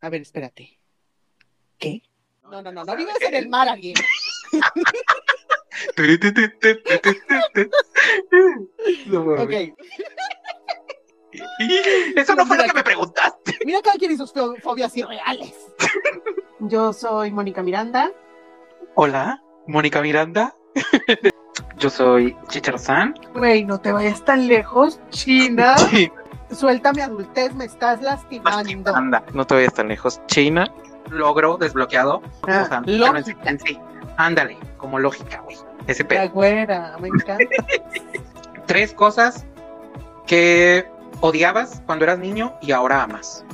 A ver, espérate. ¿Qué? No, no, no, no vives en el mar, alguien. ok. Eso no fue lo que me preguntaste. Mira cada quien y sus fo- fobias irreales. Yo soy Mónica Miranda. Hola, Mónica Miranda. Yo soy Chicharzán. Güey, no te vayas tan lejos, China. Suelta mi adultez, me estás lastimando. Anda, no te vayas tan lejos. China, logro desbloqueado. Ah, o sea, lógica. sí. Ándale, como lógica, güey. Ese La pedo. güera, me encanta. Tres cosas que odiabas cuando eras niño y ahora amas.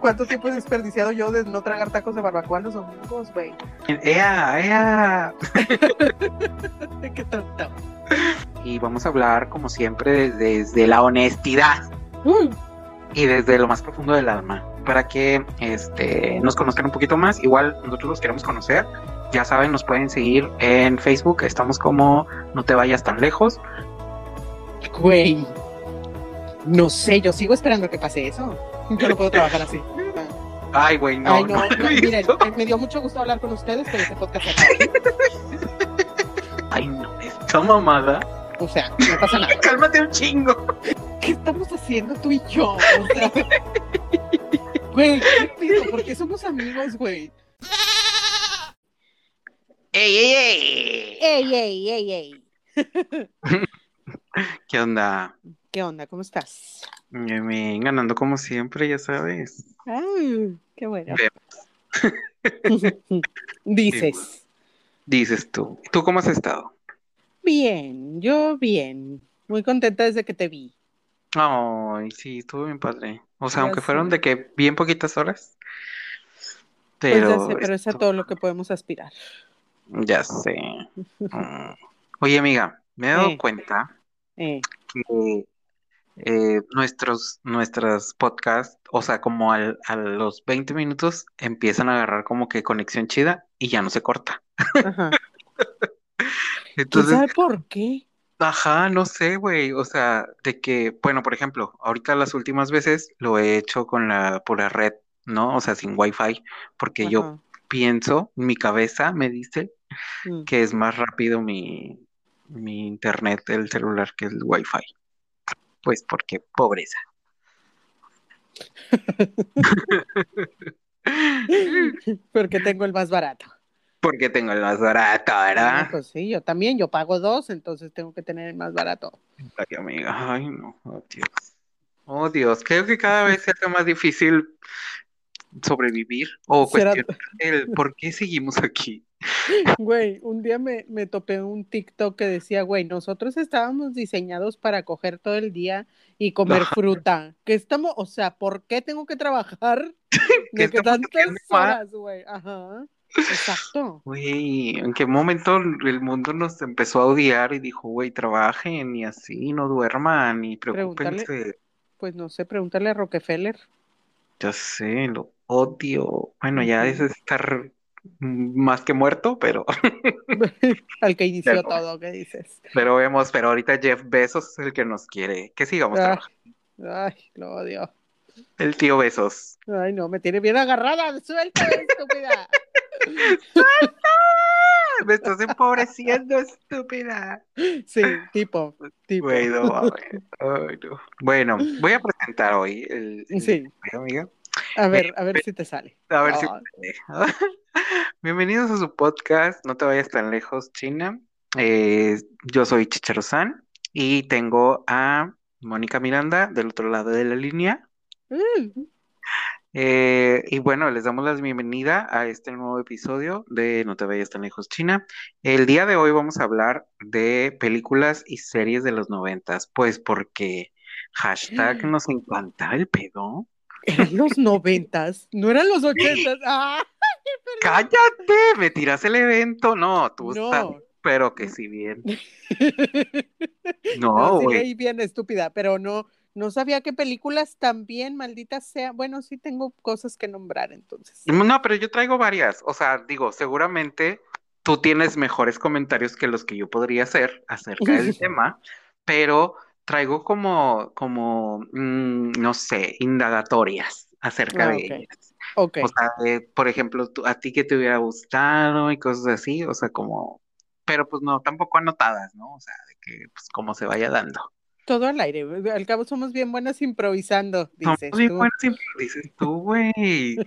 ¿Cuánto tiempo he desperdiciado yo de no tragar tacos de barbacoa los domingos, güey? ¡Ea, ea! Qué tonto. Y vamos a hablar, como siempre, desde la honestidad. Mm. y desde lo más profundo del alma para que este, nos conozcan un poquito más. Igual nosotros los queremos conocer. Ya saben, nos pueden seguir en Facebook. Estamos como No te vayas tan lejos. Güey. No sé, yo sigo esperando que pase eso. Yo no puedo trabajar así. Ay, güey, no. Ay, no, no no, miren, eh, me dio mucho gusto hablar con ustedes, pero este podcast acaba. Ay, no, esta mamada. O sea, no pasa nada. Cálmate un chingo. ¿Qué estamos haciendo tú y yo? O sea, güey, ¿qué pido? ¿Por qué somos amigos, güey? ¡Ey, ey, ey! ¡Ey, ey, ey, ey! ¿Qué onda? ¿Qué onda? ¿Cómo estás? Me ganando como siempre, ya sabes. Ay, qué bueno. Dices. Dices tú. ¿Tú cómo has estado? Bien, yo bien. Muy contenta desde que te vi. Ay, sí, estuvo bien padre. O sea, Ya aunque fueron sé. de que bien poquitas horas. Pues Pero ya sé, pero es a todo lo que podemos aspirar. Ya sé. Mm. Oye, amiga, me he dado Eh. cuenta Eh, que eh, nuestros, nuestras podcasts, o sea, como al- a los 20 minutos empiezan a agarrar como que conexión chida y ya no se corta. ajá. ¿Quién Entonces, sabe por qué? ajá, no sé, güey. O sea, de que, bueno, por ejemplo, ahorita las últimas veces lo he hecho con la pura red, ¿no? O sea, sin wifi, porque yo pienso, mi cabeza me dice Mm. que es más rápido mi, mi internet del celular que el wifi. Pues porque pobreza. Porque tengo el más barato. Porque tengo el más barato, Ah, ¿verdad? pues sí, yo también, yo pago dos, entonces tengo que tener el más barato. Ay, amiga, ay, no, oh Dios. Oh Dios, creo que cada vez se hace más difícil sobrevivir o cuestionar el por qué seguimos aquí. Güey, un día me, me topé un TikTok que decía, güey, nosotros estábamos diseñados para coger todo el día y comer fruta. ¿Qué estamos, o sea, por qué tengo que trabajar ¿Qué de que tantas horas, güey? Ajá, exacto. Güey, ¿en qué momento el mundo nos empezó a odiar y dijo, güey, trabajen y así, no duerman y preocúpense? Pues no sé, pregúntale a Rockefeller. Ya sé, lo odio. Bueno, ya es estar más que muerto, pero, Al que inició Pero- todo, ¿qué dices? pero vemos, pero ahorita Jeff Bezos es el que nos quiere. Que sigamos Ah. trabajando. Ay, lo odio. El tío Bezos. Ay, no, me tiene bien agarrada. Suéltame, estúpida. ¡Ah! Me estás empobreciendo, estúpida. Sí, tipo, tipo. Güey, no mames. Ay, no. Bueno, voy a presentar hoy el, el- Sí, amiga. a ver, a ver si te sale. A ver si Ay, Bienvenidos a su podcast, no te vayas tan lejos, China. Eh, yo soy Chicharo-san y tengo a Mónica Miranda del otro lado de la línea. mm, Eh, y bueno, les damos la bienvenida a este nuevo episodio de No te vayas tan lejos, China. El día de hoy vamos a hablar de películas y series de los noventas, pues porque hashtag nos encanta el pedo. Eran los noventas, no eran los ochentas. Ah, ¡Cállate! ¿Me tiras el evento? No, tú estás, no. pero que si bien. No, No, sí güey. bien estúpida, pero no, no sabía que películas también malditas sean. Bueno, sí tengo cosas que nombrar entonces. No, pero yo traigo varias. O sea, digo, seguramente tú tienes mejores comentarios que los que yo podría hacer acerca del tema, pero traigo como, como, mm, no sé, indagatorias acerca Ah, de ellas. Ok. O sea, de, por ejemplo, tú- a ti que te hubiera gustado y cosas así, o sea, como, pero pues no, tampoco anotadas, ¿no? O sea, de que pues como se vaya dando. Todo al aire. Al cabo somos bien buenas improvisando, Somos dices bien tú. siempre dices tú, güey.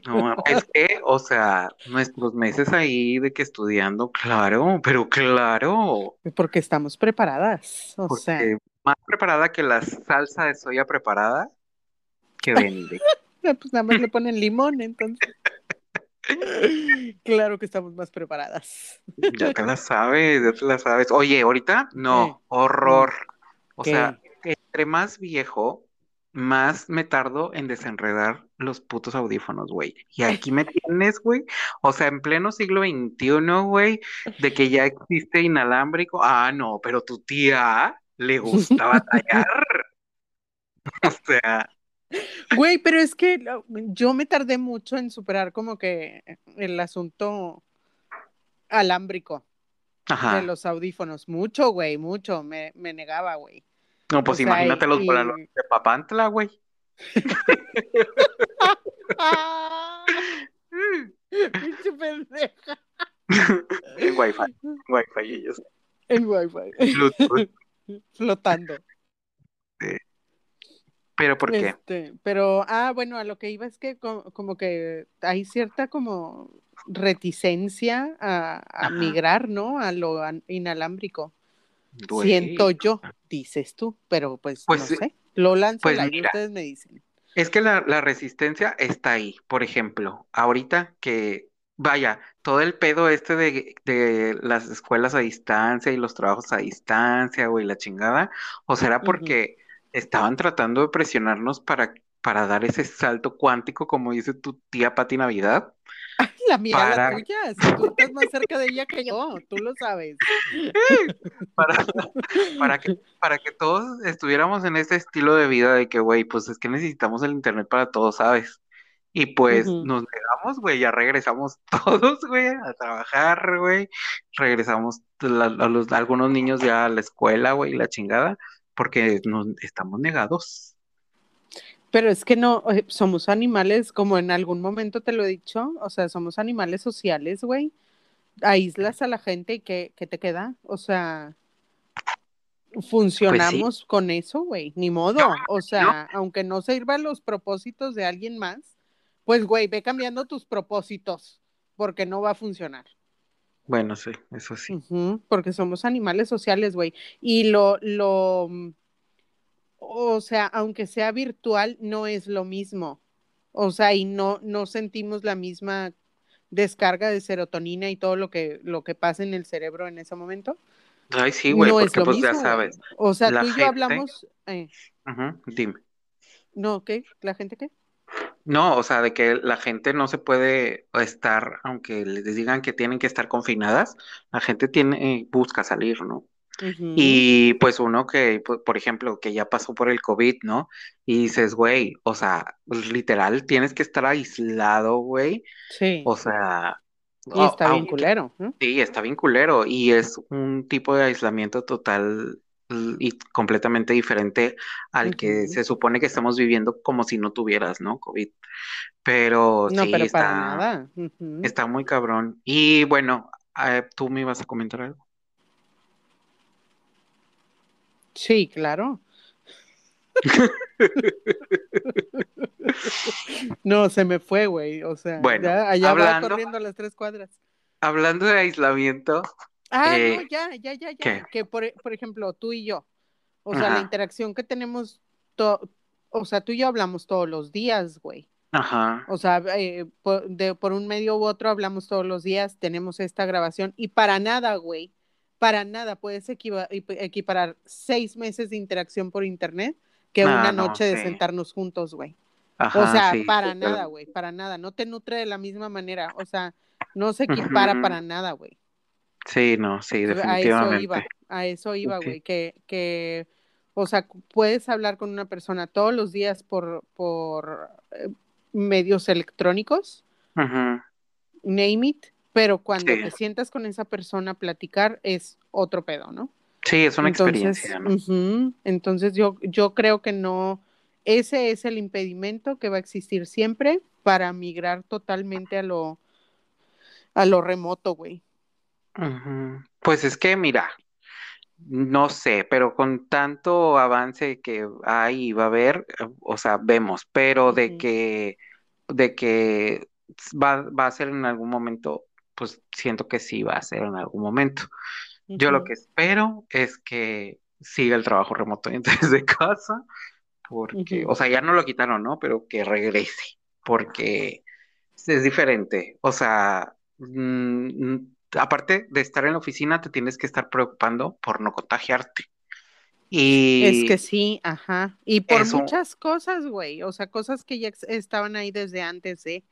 No, es que, o sea, nuestros meses ahí de que estudiando, claro, pero claro, Porque estamos preparadas. O sea, más preparada que la salsa de soya preparada que vende. pues nada más le ponen limón, entonces. Claro que estamos más preparadas. Ya te la sabes, ya te la sabes. Oye, ahorita, no, horror. O ¿qué? sea, entre más viejo, más me tardo en desenredar los putos audífonos, güey. Y aquí me tienes, güey. O sea, en pleno siglo XXI, güey, de que ya existe inalámbrico. Ah, no, pero tu tía le gusta batallar. O sea, Güey, pero es que yo me tardé mucho en superar como que el asunto alámbrico de los audífonos. Mucho, güey, mucho. Me, me negaba, güey. No, pues O sea, imagínate los y- de Papantla, güey. Pinche pendeja. En Wi-Fi, en Wi-Fi ellos. En Wi-Fi. Bluetooth. Flotando. Pero ¿por qué? Este, pero, ah, bueno, a lo que iba es que co- como, que hay cierta como reticencia a, migrar, ¿no? A lo inalámbrico. Siento yo, dices tú, pero pues, Pues, no sé. Lo lanzo pues aire, mira. ustedes me dicen. Es que la, la resistencia está ahí. Por ejemplo, ahorita que, vaya, todo el pedo este de, de las escuelas a distancia y los trabajos a distancia, güey, la chingada, o será porque estaban tratando de presionarnos para, para dar ese salto cuántico, como dice tu tía Pati Navidad. La mía, la Para- tuya, si tú estás más cerca de ella que yo, tú lo sabes. para, para que, para que todos estuviéramos en ese estilo de vida de que, güey, pues es que necesitamos el internet para todos, ¿sabes? Y pues nos negamos, güey, ya regresamos todos, güey, a trabajar, güey. Regresamos la- a los, algunos niños ya a la escuela, güey, la chingada, porque nos estamos negados. Pero es que no, eh, somos animales, como en algún momento te lo he dicho, o sea, somos animales sociales, güey. Aíslas a la gente y ¿qué, qué te queda? O sea, funcionamos con eso, güey, ni modo. O sea, aunque no sirvan los propósitos de alguien más, pues, güey, ve cambiando tus propósitos, porque no va a funcionar. Bueno, sí, eso sí. Porque somos animales sociales, güey. Y lo, lo, o sea, aunque sea virtual, no es lo mismo. O sea, y no, no sentimos la misma descarga de serotonina y todo lo que, lo que pasa en el cerebro en ese momento. Ay, sí, güey, no es porque lo pues mismo, ya sabes. O sea, la tú y yo hablamos, eh, dime. no, ¿qué? ¿La gente qué? No, o sea, de que la gente no se puede estar, aunque les digan que tienen que estar confinadas, la gente tiene, busca salir, ¿no? Y pues uno que, pues, por ejemplo, que ya pasó por el COVID, ¿no? Y dices, güey, o sea, literal, tienes que estar aislado, güey. Sí, O sea, y está bien aunque- culero. ¿no? Sí, está bien culero y es un tipo de aislamiento total y completamente diferente al que se supone que estamos viviendo como si no tuvieras, ¿no? COVID. Pero No, sí, pero está, para nada. Ujú. está muy cabrón. Y bueno, eh, tú me ibas a comentar algo. Sí, claro. No, se me fue, güey. O sea, Bueno, ya, allá va hablando- corriendo a las tres cuadras. Hablando de aislamiento, Ah, Eh, no, ya, ya, ya, ya. ¿qué? Que por, por ejemplo, tú y yo, o sea, la interacción que tenemos, to- o sea, tú y yo hablamos todos los días, güey. ajá, O sea, eh, por, de, por un medio u otro hablamos todos los días, tenemos esta grabación y para nada, güey, para nada puedes equiparar seis meses de interacción por internet que Ah, una no, noche de sentarnos juntos, güey. O sea, sí, para sí, nada, güey, para nada. No te nutre de la misma manera. O sea, no se equipara para nada, güey. Sí, no, sí, A eso definitivamente. iba, a eso iba, güey, que, que, o sea, puedes hablar con una persona todos los días por, por eh, medios electrónicos, Ujú, name it, pero cuando Sí. te sientas con esa persona a platicar es otro pedo, ¿no? Sí, es una Entonces, experiencia, ¿no? entonces yo, yo creo que no, ese es el impedimento que va a existir siempre para migrar totalmente a lo, a lo remoto, güey. Pues es que, mira, no sé, pero con tanto avance que hay y va a haber, eh, o sea, vemos, pero de que, de que va, va a ser en algún momento, pues siento que sí va a ser en algún momento. Yo lo que espero es que siga el trabajo remoto desde casa, porque, o sea, ya no lo quitaron, ¿no? Pero que regrese, porque es diferente. O sea, mm, mm, aparte de estar en la oficina, te tienes que estar preocupando por no contagiarte. Es que Y sí, ajá. Y por eso, muchas cosas, güey. O sea, cosas que ya estaban ahí desde antes, ¿eh?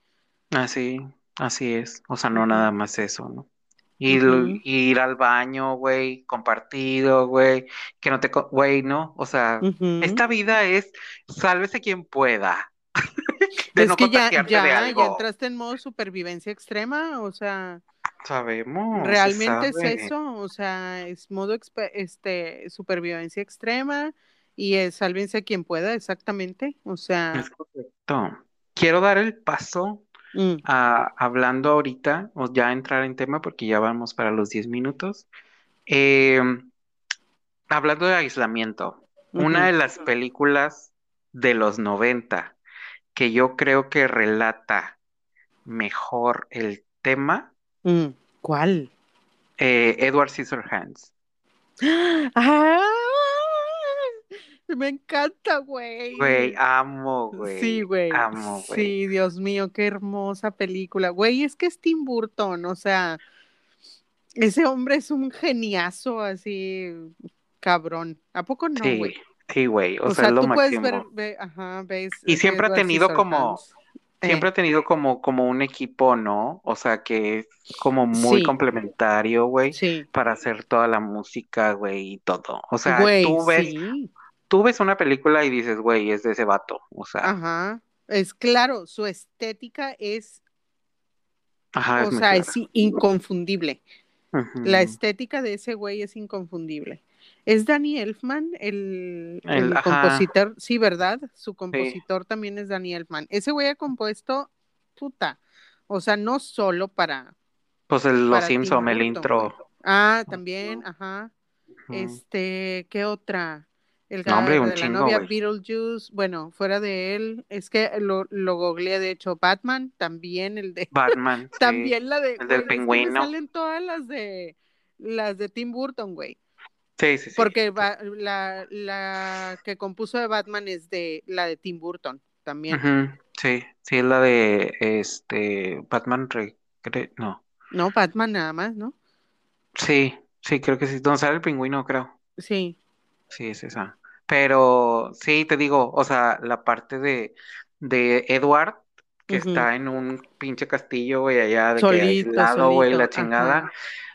así, así es. O sea, no nada más eso, ¿no? Ir, ujú, ir al baño, güey, compartido, güey, que no te, güey, ¿no? O sea, ujú. esta vida es sálvese quien pueda de Es no que ya, contagiarte de ya, ya algo. entraste en modo supervivencia extrema, o sea, Sabemos, realmente es sabe. eso, o sea, es modo este, supervivencia extrema y es sálvense quien pueda, exactamente, o sea, Es correcto. Quiero dar el paso mm, a, hablando ahorita, o ya entrar en tema porque ya vamos para los 10 minutos. Eh, hablando de aislamiento, una de las películas de los 90 que yo creo que relata mejor el tema, mm, ¿cuál? eh, Edward Scissorhands. ¡Ah! Me encanta, güey. Güey, amo, Sí, güey, güey. amo, güey. Sí, Dios mío, qué hermosa película. Güey, es que es Tim Burton, o sea, ese hombre es un geniazo así, cabrón. ¿A poco no, Sí, güey? sí, güey, o O sea, es sea, lo tú puedes ver, máximo. ve- ajá, ves Y siempre ha tenido como Scissorhands. Eh, Siempre ha tenido como, como un equipo, ¿no? O sea, que es como muy sí, complementario, güey, sí, para hacer toda la música, güey, y todo. O sea, güey, tú ves, sí, tú ves una película y dices, güey, es de ese vato. O sea, ajá. Es claro, su estética es, ajá, es o sea, es clara. inconfundible. La estética de ese güey es inconfundible. ¿Es Danny Elfman el, El, el ajá, compositor? Sí, ¿verdad? Su sí. compositor también es Danny Elfman. Ese güey ha compuesto, puta, o sea, no solo para, Pues el, Los para Simpson, el intro. Ah, también, ajá. Este, ¿qué otra? El No, hombre, un de la chingo, novia güey. Beetlejuice, bueno, fuera de él, es que lo, lo googleé, de hecho, Batman, también el de, Batman, sí. también la de, El del pingüino. salen todas las de, las de Tim Burton, güey. Sí, sí, sí. Porque va- la, la que compuso de Batman es de la de Tim Burton también. Sí, sí, es la de este Batman no. No, Batman nada más, ¿no? Sí, sí, creo que sí. Donde sale el pingüino, creo. Sí. Sí, es esa. Pero sí, te digo, o sea, la parte de, de Edward, que está en un pinche castillo, güey, allá de que Solito, aislado, güey, la chingada. ajá.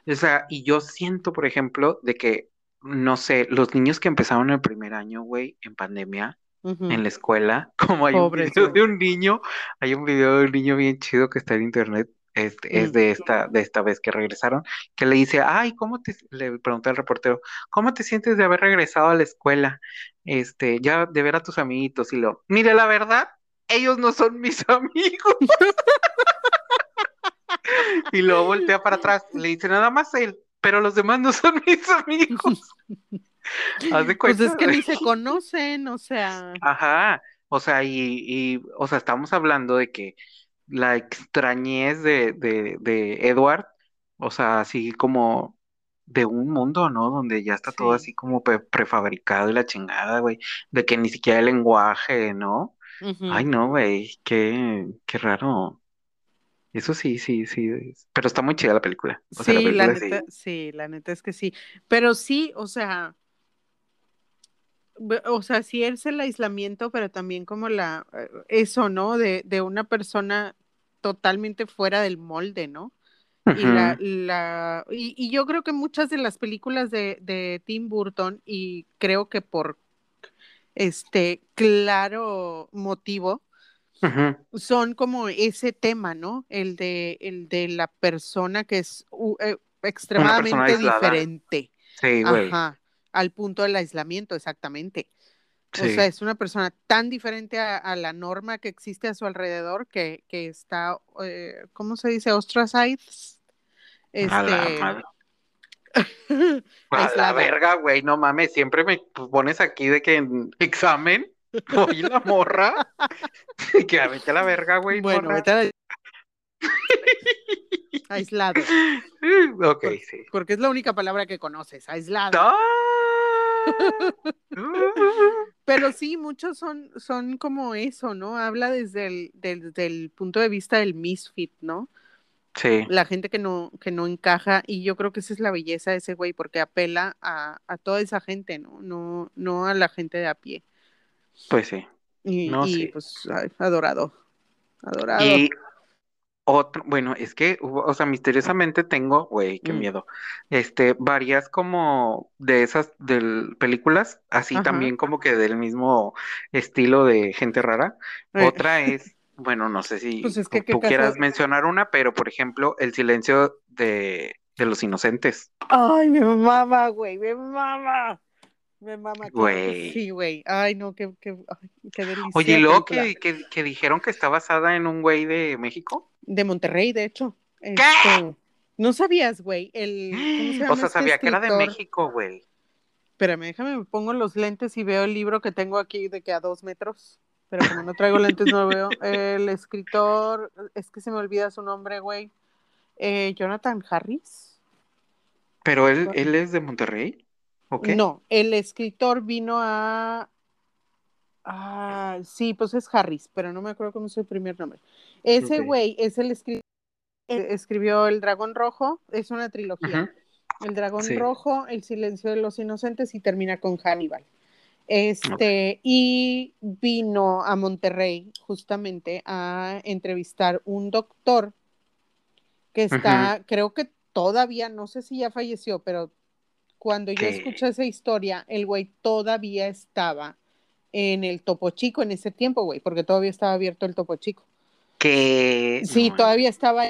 O sea, y yo siento, por ejemplo, de que, no sé, los niños que empezaron el primer año, güey, en pandemia, en la escuela, como hay un video de un niño, hay un video de un niño bien chido que está en internet, este, es Mm. de esta, de esta vez que regresaron, que le dice, ay, ¿cómo te, le pregunté al reportero, ¿cómo te sientes de haber regresado a la escuela? Este, ya de ver a tus amiguitos y lo, mire, la verdad, ellos no son mis amigos. Y luego voltea para atrás, le dice nada más él, pero los demás no son mis amigos. Haz de Pues es cuenta, que ni se conocen, o sea, Ajá, o sea, y, y, o sea, estamos hablando de que la extrañez de, de, de Edward, o sea, así como de un mundo, ¿no? Donde ya está todo sí. así como pre- prefabricado y la chingada, güey, de que ni siquiera el lenguaje, ¿no? Ay, no, güey, qué, qué raro. Eso sí, sí, sí, pero está muy chida la película, o sea, la Sí, la película neta, sí. sí, la neta es que sí. Pero sí, o sea, o sea, sí es el aislamiento, pero también como la, eh, eso, ¿no? De, de una persona totalmente fuera del molde, ¿no? Y la, la, y, y yo creo que muchas de las películas de, de Tim Burton, y creo que por este claro motivo, son como ese tema, ¿no? El de, el de la persona que es uh, persona extremadamente diferente, Sí, güey. ajá, al punto del aislamiento, exactamente. O sea, es una persona tan diferente a, la norma que existe a su alrededor que, que está, eh, ¿cómo se dice? Ostracized. Este... A la, a la verga, güey, no mames, siempre me pones aquí de que en examen, voy la morra, que a vete a la verga, güey. Bueno, vete a la... Aislado. Ok, sí. Porque es la única palabra que conoces, aislado. ¡Ah! Pero sí, muchos son, son como eso, ¿no? Habla desde el, del, punto de vista del misfit, ¿no? Sí. La gente que no, que no encaja, y yo creo que esa es la belleza de ese güey, porque apela a, toda esa gente, ¿no? No, no a la gente de a pie. Pues sí. Y, y pues, adorado. Adorado. Otro, bueno, es que, o sea, misteriosamente tengo, güey, qué mm. miedo, este, varias como de esas del, películas, así también como que del mismo estilo de gente rara. Eh. Otra es, bueno, no sé si pues tú quieras mencionar una, pero por ejemplo, El silencio de, de los inocentes. Ay, mi mamá, güey, mi mamá. Me mama. Güey. Sí, güey. Ay, no, qué, qué, qué delicioso. Oye, luego que, que, que, dijeron que está basada en un güey de México. De Monterrey, de hecho. ¿Qué? Este, no sabías, güey. El, ¿cómo se llama o sea, este sabía que era de México, güey. Espérame, déjame, me pongo los lentes y veo el libro que tengo aquí de que a dos metros. Pero como no traigo lentes, no lo veo. El escritor, es que se me olvida su nombre, güey. Eh, Jonathan Harris. ¿Pero él, él es de Monterrey? No, el escritor vino a Ah, sí, pues es Harris, pero no me acuerdo cómo es su primer nombre. Ese güey es el escritor, escribió El Dragón Rojo, es una trilogía. El Dragón Rojo, El Silencio de los Inocentes y termina con Hannibal. Este, y vino a Monterrey justamente a entrevistar un doctor que está, creo que todavía, no sé si ya falleció, pero cuando yo escuché esa historia, el güey todavía estaba en el Topo Chico en ese tiempo, güey, porque todavía estaba abierto el Topo Chico. Que... Sí, todavía estaba...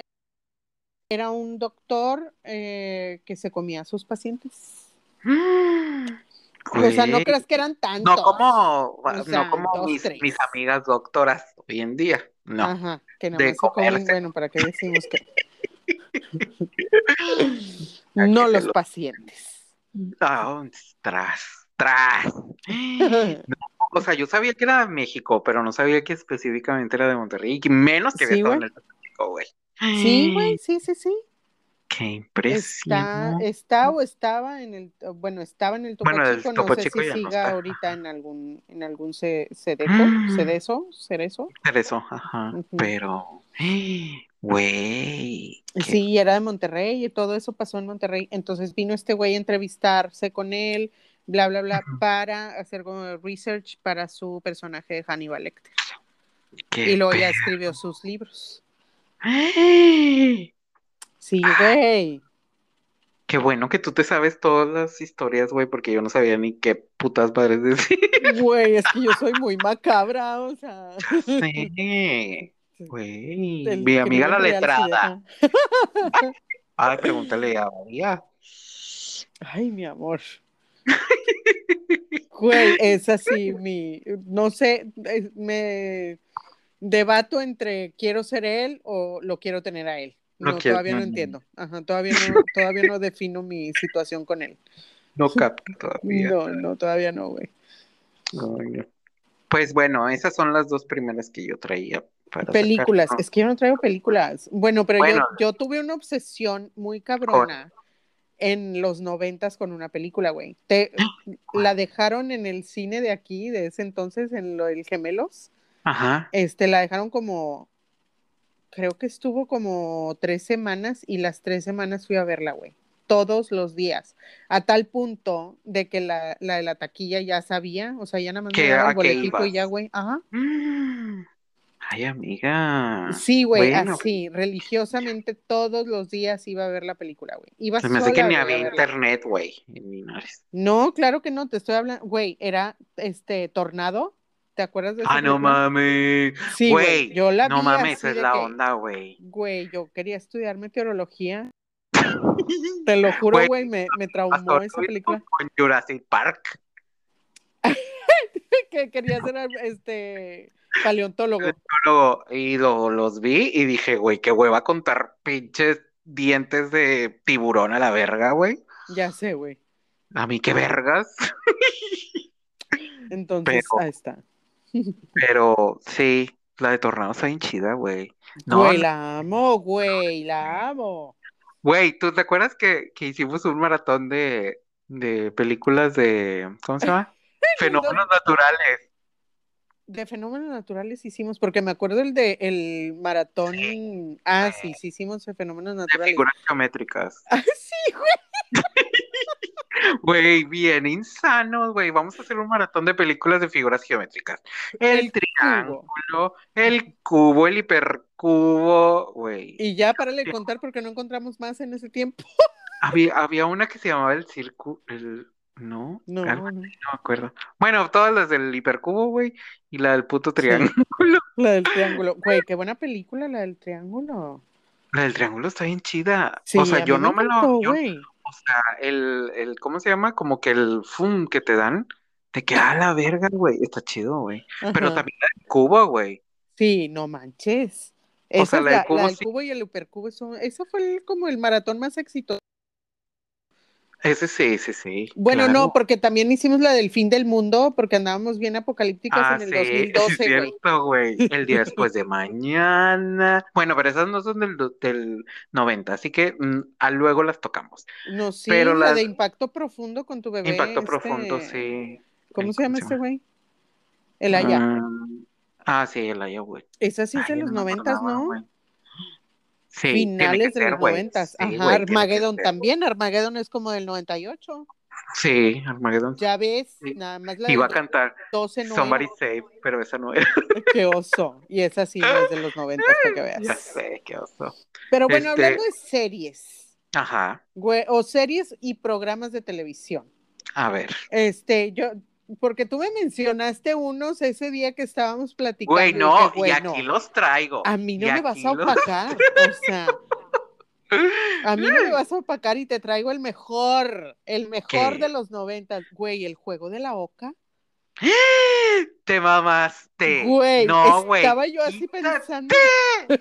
Era un doctor eh, que se comía a sus pacientes. O sea, no creas que eran tantos. No como, no como mis, amigas doctoras hoy en día. No. Ajá, que no se comen, bueno, ¿para qué decimos que? no los pacientes. Ah, tras, tras. o sea, yo sabía que era de México, pero no sabía que específicamente era de Monterrey, y menos que había estado en el México, güey. Sí, güey, sí, sí, sí. Qué impresión. Está, está, o estaba en el, bueno, estaba en el Topo bueno, Chico, no sé si siga ahorita en algún, en algún cedeco, cedezo, cerezo. Cerezo, ajá, pero, güey. Sí, era de Monterrey y todo eso pasó en Monterrey, entonces vino este güey a entrevistarse con él, bla, bla, bla, para hacer como research para su personaje de Hannibal Lecter. y luego ya escribió sus libros. Sí, güey. Qué bueno que tú te sabes todas las historias, güey, porque yo no sabía ni qué putas padres decir. Güey, es que yo soy muy macabra, o sea. Sí. Güey. Mi amiga la letrada. Ay, pregúntale a María. Ay, mi amor. Güey, es así mi, no sé, me debato entre quiero ser él o lo quiero tener a él. No, todavía no, entiendo. Ajá, todavía no, todavía no defino mi situación con él. No capto todavía. No, no, todavía no, güey. Pues bueno, esas son las dos primeras que yo traía. Para películas, es que yo no traigo películas. Bueno, pero Yo, yo, tuve una obsesión muy cabrona en los noventas con una película, güey. Te, la dejaron en el cine de aquí, de ese entonces, en lo del Gemelos. Ajá. Este, la dejaron como, creo que estuvo como tres semanas y las tres semanas fui a verla, güey. Todos los días. A tal punto de que la, la de la taquilla ya sabía, o sea, ya nada más me daba el boletito y ya, güey. Ajá. Ay, amiga. Sí, güey, así, religiosamente todos los días iba a ver la película, güey. Iba Se me hace que ni había internet, güey, en No, claro que no, te estoy hablando, güey, era este Tornado. ¿Te acuerdas de eso? Ah, no mames. Sí, güey, yo la No mames, esa es la onda, güey. Güey, yo quería estudiar meteorología. Te lo juro, güey, me, me traumó esa película. Con Jurassic Park. que quería ser este paleontólogo. Luego, y lo- los vi y dije, güey, qué hueva contar pinches dientes de tiburón a la verga, güey. Ya sé, güey. A mí qué vergas. Entonces, Pero- ahí está. Pero sí, la de Tornado está bien chida, güey. No, güey, la amo, güey, la amo. Güey, ¿tú te acuerdas que, que hicimos un maratón de, de películas de, ¿cómo se llama? Fenómenos naturales. De fenómenos naturales hicimos, porque me acuerdo el de el maratón. Ah, sí, sí hicimos de fenómenos De naturales. figuras geométricas. Ah, sí, güey. Güey, bien insanos, güey. Vamos a hacer un maratón de películas de figuras geométricas. El, El triángulo, el cubo, el hipercubo, güey. Y ya para de contar porque no encontramos más en ese tiempo. Había, había una que se llamaba el círculo, el, ¿no? No, Algo no. así, no me acuerdo. Bueno, todas las del hipercubo, güey, y la del puto triángulo. La del triángulo. Güey, qué buena película la del triángulo. La del triángulo está bien chida. Sí, o sea, yo no me lo, yo- o sea, el, el, ¿cómo se llama? Como que el fum que te dan, te queda a la verga, güey. Está chido, güey. Pero también la del cubo, güey. Sí, no manches. O sea, la del cubo la del sí. cubo y el hipercubo son, eso fue el- como el maratón más exitoso. Ese sí, sí, sí. Bueno, claro. no, porque también hicimos la del fin del mundo, porque andábamos bien apocalípticas Ah, en el sí, 2012, es cierto, güey. El día después de mañana. Bueno, pero esas no son del, del 90, así que mm, a luego las tocamos. No, sí, Pero la las- de impacto profundo con tu bebé. Impacto este, profundo, sí. ¿Cómo El- se llama ¿cómo este güey? El Aya. Mm, ah, sí, el Aya, güey. Esa sí es de los no me noventas, acordaba, ¿no? güey. Sí, Finales de los güey. noventas. Sí, Ajá, que Armageddon también. Armageddon es como del 98. Sí, Armageddon. Ya ves, Sí. nada más la Iba a cantar 12 no Somebody. Save, pero esa no era. Qué oso. Y esa sí no es de los noventas, para que Ya veas. sé, qué oso. Pero bueno, Este- hablando de series, Ajá, o series y programas de televisión. a ver. Este, yo, porque tú me mencionaste unos ese día que estábamos platicando. Güey, no, y aquí los traigo. A mí no me vas a los- opacar. O sea, a mí no me vas a opacar y te traigo el mejor, el mejor ¿Qué? de los noventas. Güey, el juego de la oca. Te mamaste. Güey, no, güey. estaba yo así quítate. pensando.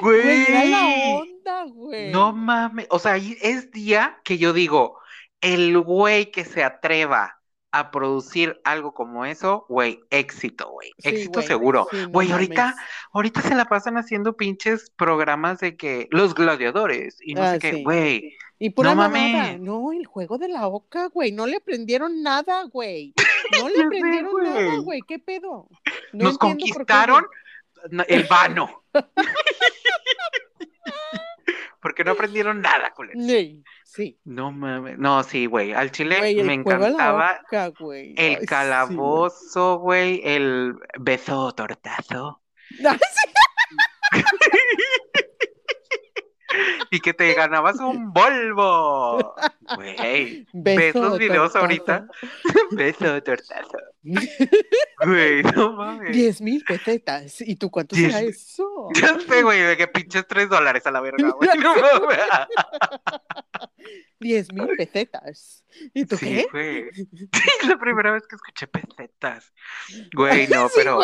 Güey. Güey, era la onda, güey. No mames. O sea, es día que yo digo, el güey que se atreva a producir algo como eso, güey, éxito, güey. Sí, éxito seguro. sí, no Güey, ahorita, mames. ahorita se la pasan haciendo pinches programas de que los gladiadores y no Ah, sé qué, sí. güey. Y pura No mames. No, el juego de la oca, güey. No le aprendieron nada, güey. No le sé, aprendieron nada, güey. ¿Qué pedo? No Nos por qué, conquistaron el vano. Porque no aprendieron nada, güey. culeros. Sí, sí. No mames. No, sí, güey. Al chile Güey, me encantaba oca, güey. Ay, sí, el güey. calabozo, güey. El beso tortazo. Ah, sí, Y que te ganabas un Volvo. Güey. ¿Ves los videos tortazo. ahorita? Beso tortazo. Güey, no mames. Diez mil pesetas. ¿Y tú cuánto será eso? Ya sé, güey, de que pinches tres dólares a la verga, güey. No mames. Diez mil pesetas. ¿Y tú Sí, qué? güey. Es la primera vez que escuché pesetas. Güey, no, Sí, pero.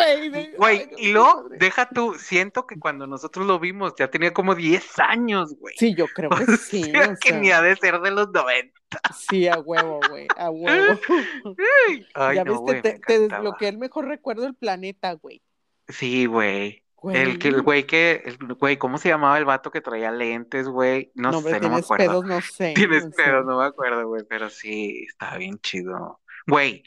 güey, y luego, madre. deja tú, siento que cuando nosotros lo vimos ya tenía como 10 años, güey. Sí, yo creo que O sí. sea, o que sea, ni ha de ser de los 90. Sí, a huevo, güey, a huevo. Ay, ya no, ves, güey, te, te desbloqueé el mejor recuerdo del planeta, güey. Sí, güey. Güey. El que el güey que, el güey, ¿cómo se llamaba el vato que traía lentes, güey? No, sé, no me tienes acuerdo. pedos, no sé. Tienes no sé. pedos, no me acuerdo, güey, pero sí, estaba bien chido. Güey,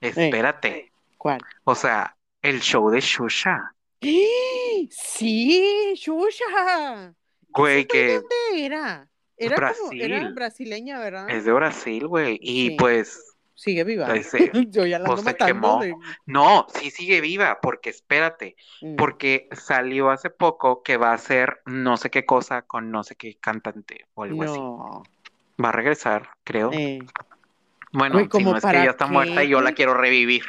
Eh. espérate. ¿Cuál? O sea, el show de Shusha, Sí, Shusha. güey, ¿De que dónde era? Era como, era Brasil. brasileña, ¿verdad? es de Brasil, güey, y Sí. pues, Sigue viva. ese- Yo ya la pues ando se matando. quemó. de- no, sí sigue viva, porque espérate, Mm. porque salió hace poco que va a hacer no sé qué cosa con no sé qué cantante o algo así. Va a regresar, creo. eh, Bueno, Güey, si ¿como no es que ya está muerta y yo la quiero revivir.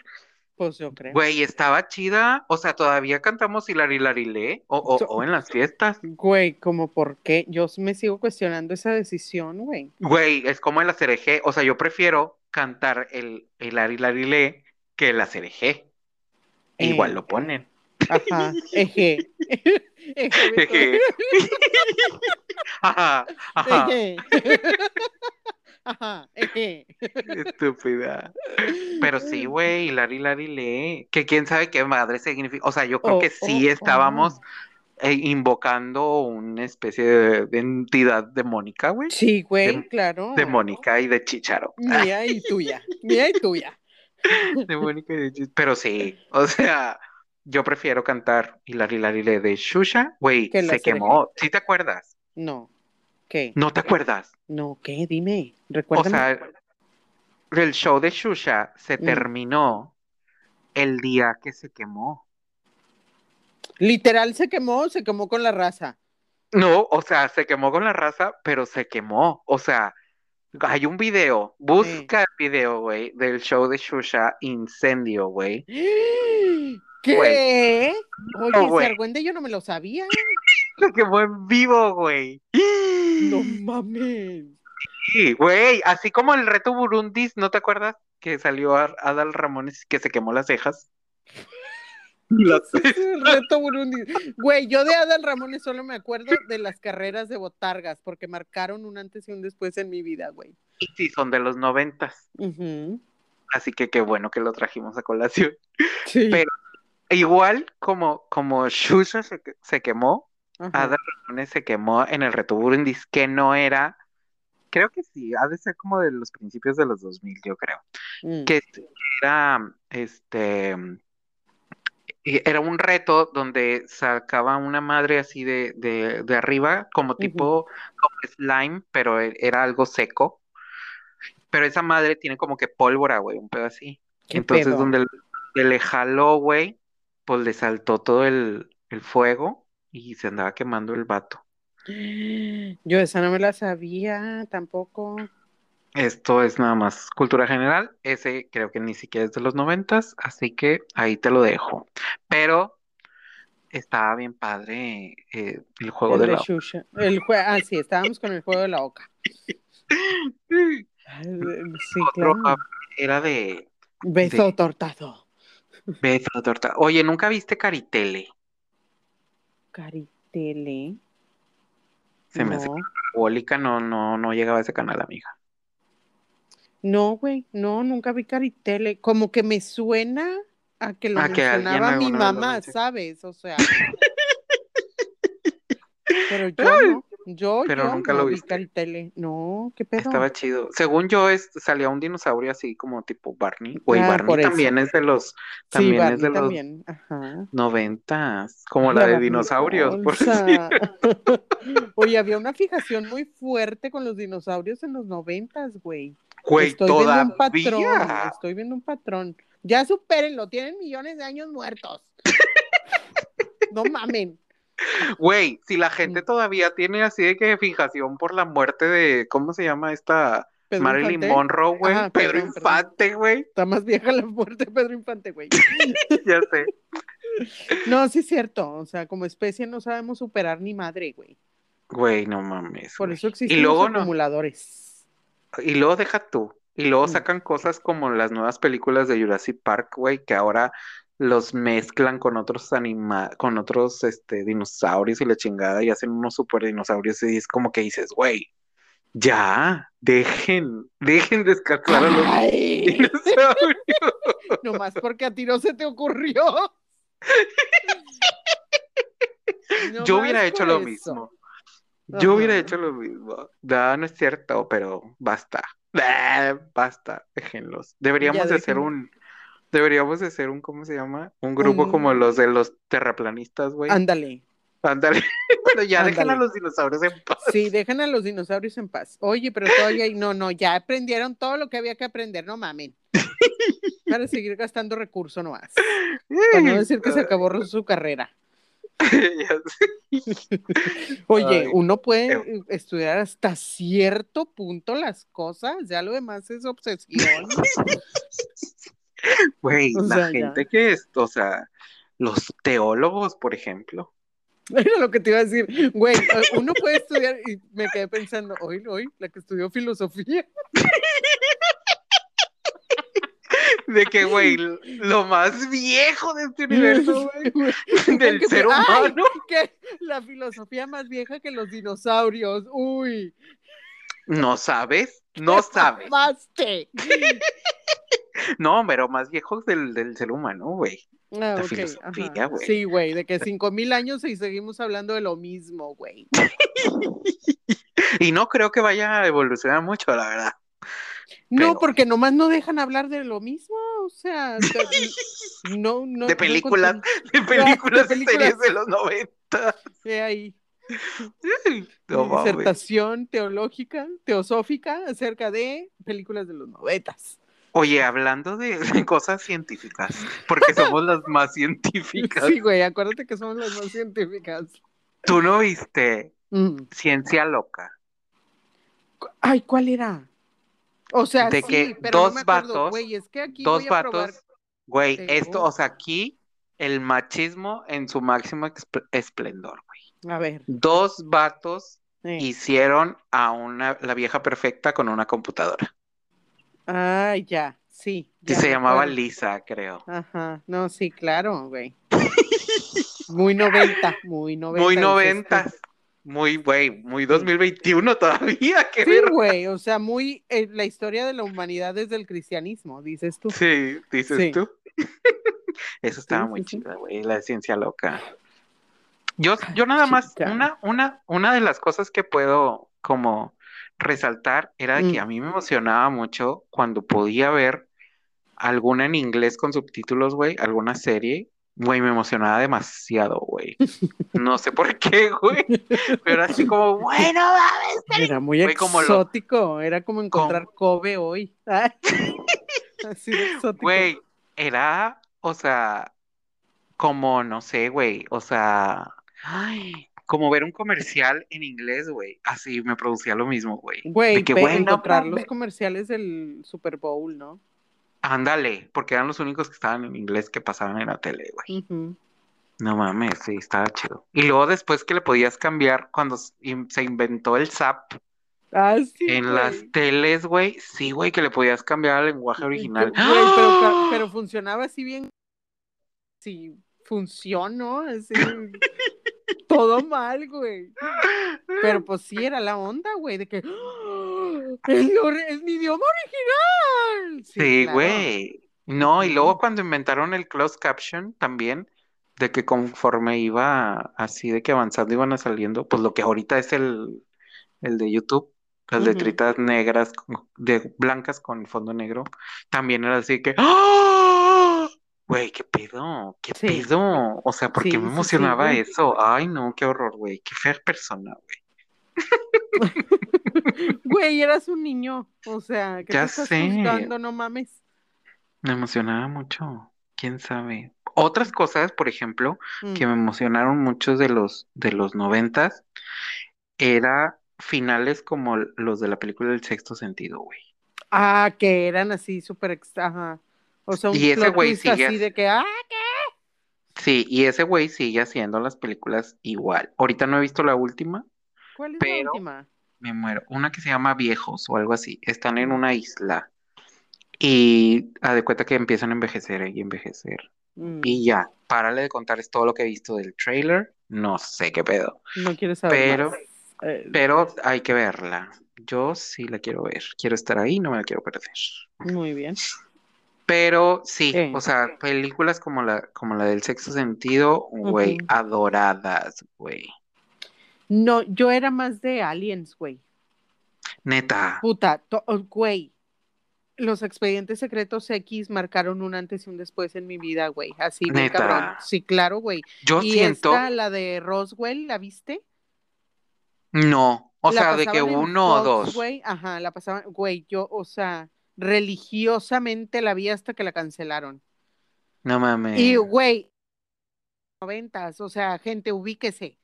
pues yo creo. Güey, estaba chida, o sea, todavía cantamos Hilari Larilé o, o, So- o en las fiestas. Güey, como por qué? Yo me sigo cuestionando esa decisión, güey. Güey, es como en la cereje, o sea, yo prefiero cantar el Hilari Larilé que la cereje. Igual Eh, lo ponen. Ajá, eje. Eje, Eje. Ajá, ajá. eje. Ajá, eje. Estúpida. Pero sí, güey, Hilari Hilari lee. Que quién sabe qué madre significa. O sea, yo creo Oh, que sí oh, estábamos oh. Eh, invocando una especie de, de entidad demónica, güey. Sí, güey, De- claro. De Mónica y de Chicharo. Mía y tuya. Mía y tuya. De Mónica y de Chicharo. Pero sí, o sea, yo prefiero cantar Hilari lee de Shusha. Güey, Que se quemó. ¿Sí te acuerdas? No. ¿Qué? ¿No te acuerdas? No, ¿qué? Dime. O Recuérdame. sea, el show de Shusha se Mm. terminó el día que se quemó. Literal se quemó, se quemó con la raza. No, o sea, se quemó con la raza, pero se quemó. O sea, hay un video, busca el video, güey, del show de Shusha, Incendio, güey. ¿Qué? Oye, No, ese argüende yo no me lo sabía. Se quemó en vivo, güey. No mames. Sí, güey, así como el reto Burundis, ¿no te acuerdas? Que salió Adal Ramones que se quemó las cejas. El reto Burundi. Güey, yo de Adal Ramones solo me acuerdo de las carreras de botargas, porque marcaron un antes y un después en mi vida, güey. sí son de los noventas, así que qué bueno que lo trajimos a colación. Sí. Pero- Igual como, como Shusha se, se quemó, Ajá. Adal Ramones se quemó en el reto Burundis, que no era, creo que sí, ha de ser como de los principios de los 2000, yo creo. Mm. que era este era un reto donde sacaba una madre así de, de, de arriba, como tipo como slime, pero e- era algo seco. Pero esa madre tiene como que pólvora, güey, un pedo así. ¿Qué Entonces, pedo? donde le, le jaló, güey, pues le saltó todo el, el fuego y se andaba quemando el vato. Yo esa no me la sabía tampoco. Esto es nada más cultura general. Ese creo que ni siquiera es de los noventas, así que ahí te lo dejo. Pero estaba bien padre eh, el juego El de de la Shusha. El jue- ah, sí, estábamos con el juego de la oca. Sí, Otro claro. era de Beso de- tortado. Beto Torta. Oye, ¿nunca viste Caritele? Caritele. Se me hace No. Parabólica no, no, no llegaba a ese canal, amiga. No, güey, no, nunca vi Caritele. Como que me suena a que lo A que mencionaba mi mamá. ¿sabes? O sea. Pero yo no, yo, Pero yo nunca no lo vi. Caritele. No, qué pedo. Estaba chido. Según yo, es, salía un dinosaurio así como tipo Barney. Güey, Ah, Barney también es de los, sí, también es de los también. Ajá. noventas, como la de dinosaurios, por. Oye, había una fijación muy fuerte con los dinosaurios en los noventas, güey. Güey, Estoy viendo un todavía. patrón, estoy viendo un patrón. Ya supérenlo, tienen millones de años muertos. No mamen. Güey, si la gente todavía tiene así de que fijación por la muerte de, ¿cómo se llama esta? Pedro Marilyn Infante. Monroe, güey. Pedro. Infante, güey. Está más vieja la muerte de Pedro Infante, güey. Ya sé. No, sí es cierto. O sea, como especie no sabemos superar ni madre, güey. Güey, no mames. Por eso existen Y luego los no. acumuladores. Y luego deja tú. Y luego Mm. sacan cosas como las nuevas películas de Jurassic Park, güey, que ahora los mezclan con otros anima con otros este dinosaurios y la chingada y hacen unos super dinosaurios y es como que dices, güey, ya, dejen, dejen descansar a los Ay, dinosaurios. nomás porque a ti no se te ocurrió. Yo hubiera hecho lo mismo. Yo hubiera hecho lo mismo. No, no es cierto, pero basta. Basta, déjenlos. Deberíamos de hacer un, deberíamos de hacer un, ¿cómo se llama? Un grupo Un- como los de los terraplanistas, güey. Ándale. Ándale. Pero ya dejen a los dinosaurios en paz. Sí, dejen a los dinosaurios en paz. Oye, pero todavía no, no, ya aprendieron todo lo que había que aprender, no mamen. Para seguir gastando recursos nomás. Para no decir que se acabó su carrera. Oye, Ay, uno puede eh, estudiar hasta cierto punto las cosas, ya lo demás es obsesión. Güey, la sea, ya. gente que es, o sea, los teólogos, por ejemplo. Era lo que te iba a decir. Güey, eh, uno puede estudiar y me quedé pensando, hoy, hoy, la que estudió filosofía. De que, güey, lo más viejo de este universo, güey, del Que- ser ¡Ay! humano. que la filosofía más vieja que los dinosaurios. Uy, ¿No sabes? No sabes. mamaste. No, pero más viejos del, del ser humano, güey. Ah, La ok, filosofía, güey. Sí, güey, de que cinco mil años y seguimos hablando de lo mismo, güey. Y no creo que vaya a evolucionar mucho, la verdad. No, Pero- porque nomás no dejan hablar de lo mismo, o sea, de- no, no. De películas. De películas, de películas. series de los 90. He ahí, No mames. disertación teológica, teosófica acerca de películas de los noventas. Oye, hablando de, de cosas científicas, porque somos las más científicas. Sí, güey, acuérdate que somos las más científicas. ¿Tú no viste Mm. Ciencia Loca? Ay, ¿cuál era? O sea, De sí, que pero no dos me acuerdo, vatos- güey, es que aquí Dos voy a probar. Güey, esto, o sea, aquí el machismo en su máximo esplendor, güey. A ver. Dos vatos eh. hicieron a una, la vieja perfecta con una computadora. Ay, ya, sí. Y ya se llamaba. Lisa, creo. Ajá, no, sí, claro, güey. Muy noventa, muy noventa. Muy noventas. Muy, güey, muy 2021 todavía, qué Sí, güey, o sea, muy eh, la historia de la humanidad desde el cristianismo, dices tú. Sí, dices Sí. tú. Eso estaba Sí, muy sí, chida, güey, la ciencia loca. Yo, yo nada más, Chica. una, una, una de las cosas que puedo como resaltar era de que Mm. a mí me emocionaba mucho cuando podía ver alguna en inglés con subtítulos, güey, alguna serie, güey, me emocionaba demasiado, güey. No sé por qué, güey, pero así como, bueno, mames. Era muy Güey, como lo- exótico, era como encontrar Kobe hoy. Así de exótico. Güey, era, o sea, como, no sé, güey, o sea, ay, como ver un comercial en inglés, güey, así me producía lo mismo, güey. Güey, que, ve- güey, no encontrar los comerciales del Super Bowl, ¿no? Ándale, porque eran los únicos que estaban en inglés que pasaban en la tele, güey. No mames, sí, estaba chido. Y luego después que le podías cambiar cuando se inventó el SAP Ah, sí, en güey. las teles, güey, sí, güey, que le podías cambiar al lenguaje original. Güey, pero, ¡Ah! pero funcionaba así bien. Sí, funcionó, así. todo mal, güey. Pero pues sí era la onda, güey, de que. ¡Es, mi ori- es mi idioma original! Sí, claro. güey. No, y luego cuando inventaron el closed caption también, de que conforme iba así de que avanzando iban a saliendo, pues lo que ahorita es el, el de YouTube, las letritas negras, con- de blancas con fondo negro, también era así que ¡Ah! Güey, qué pedo, qué Sí. pedo. O sea, ¿por qué Sí, me sí, emocionaba eso? Ay, no, qué horror, güey, qué fea persona, güey. Güey, eras un niño. O sea, ¿qué Ya te estás sé. No mames. Me emocionaba mucho, quién sabe. Otras cosas, por ejemplo, Mm. que me emocionaron muchos de los de los noventas era finales como los de la película El Sexto Sentido, güey. Ah, que eran así súper extra. Ajá. O sea, un Y ese güey sigue así as- de que, ah, Sí, y ese güey sigue haciendo las películas igual. Ahorita no he visto la última, ¿cuál es la última? Me muero. Una que se llama Viejos o algo así. Están en una isla y haz de cuenta que empiezan a envejecer y envejecer. Mm, Y ya, párale de contar es todo lo que he visto del trailer. No sé qué pedo. no quieres saber pero- más. Eh, Pero hay que verla. Yo sí la quiero ver. Quiero estar ahí, no me la quiero perder. muy bien. Pero sí, Sí. o sea, películas como la, como la del sexto sentido, güey, adoradas, güey. No, yo era más de Aliens, güey. Neta. Puta, oh, güey. Los expedientes secretos X marcaron un antes y un después en mi vida, güey. Así, Neta. cabrón. Sí, claro, güey. Yo y siento, esta, la de Roswell, ¿la viste? no, o La sea, de que uno o dos. Güey, ajá, la pasaban, güey, yo, o sea, religiosamente la vi hasta que la cancelaron. No mames. Y, güey, noventas, o sea, gente, ubíquese.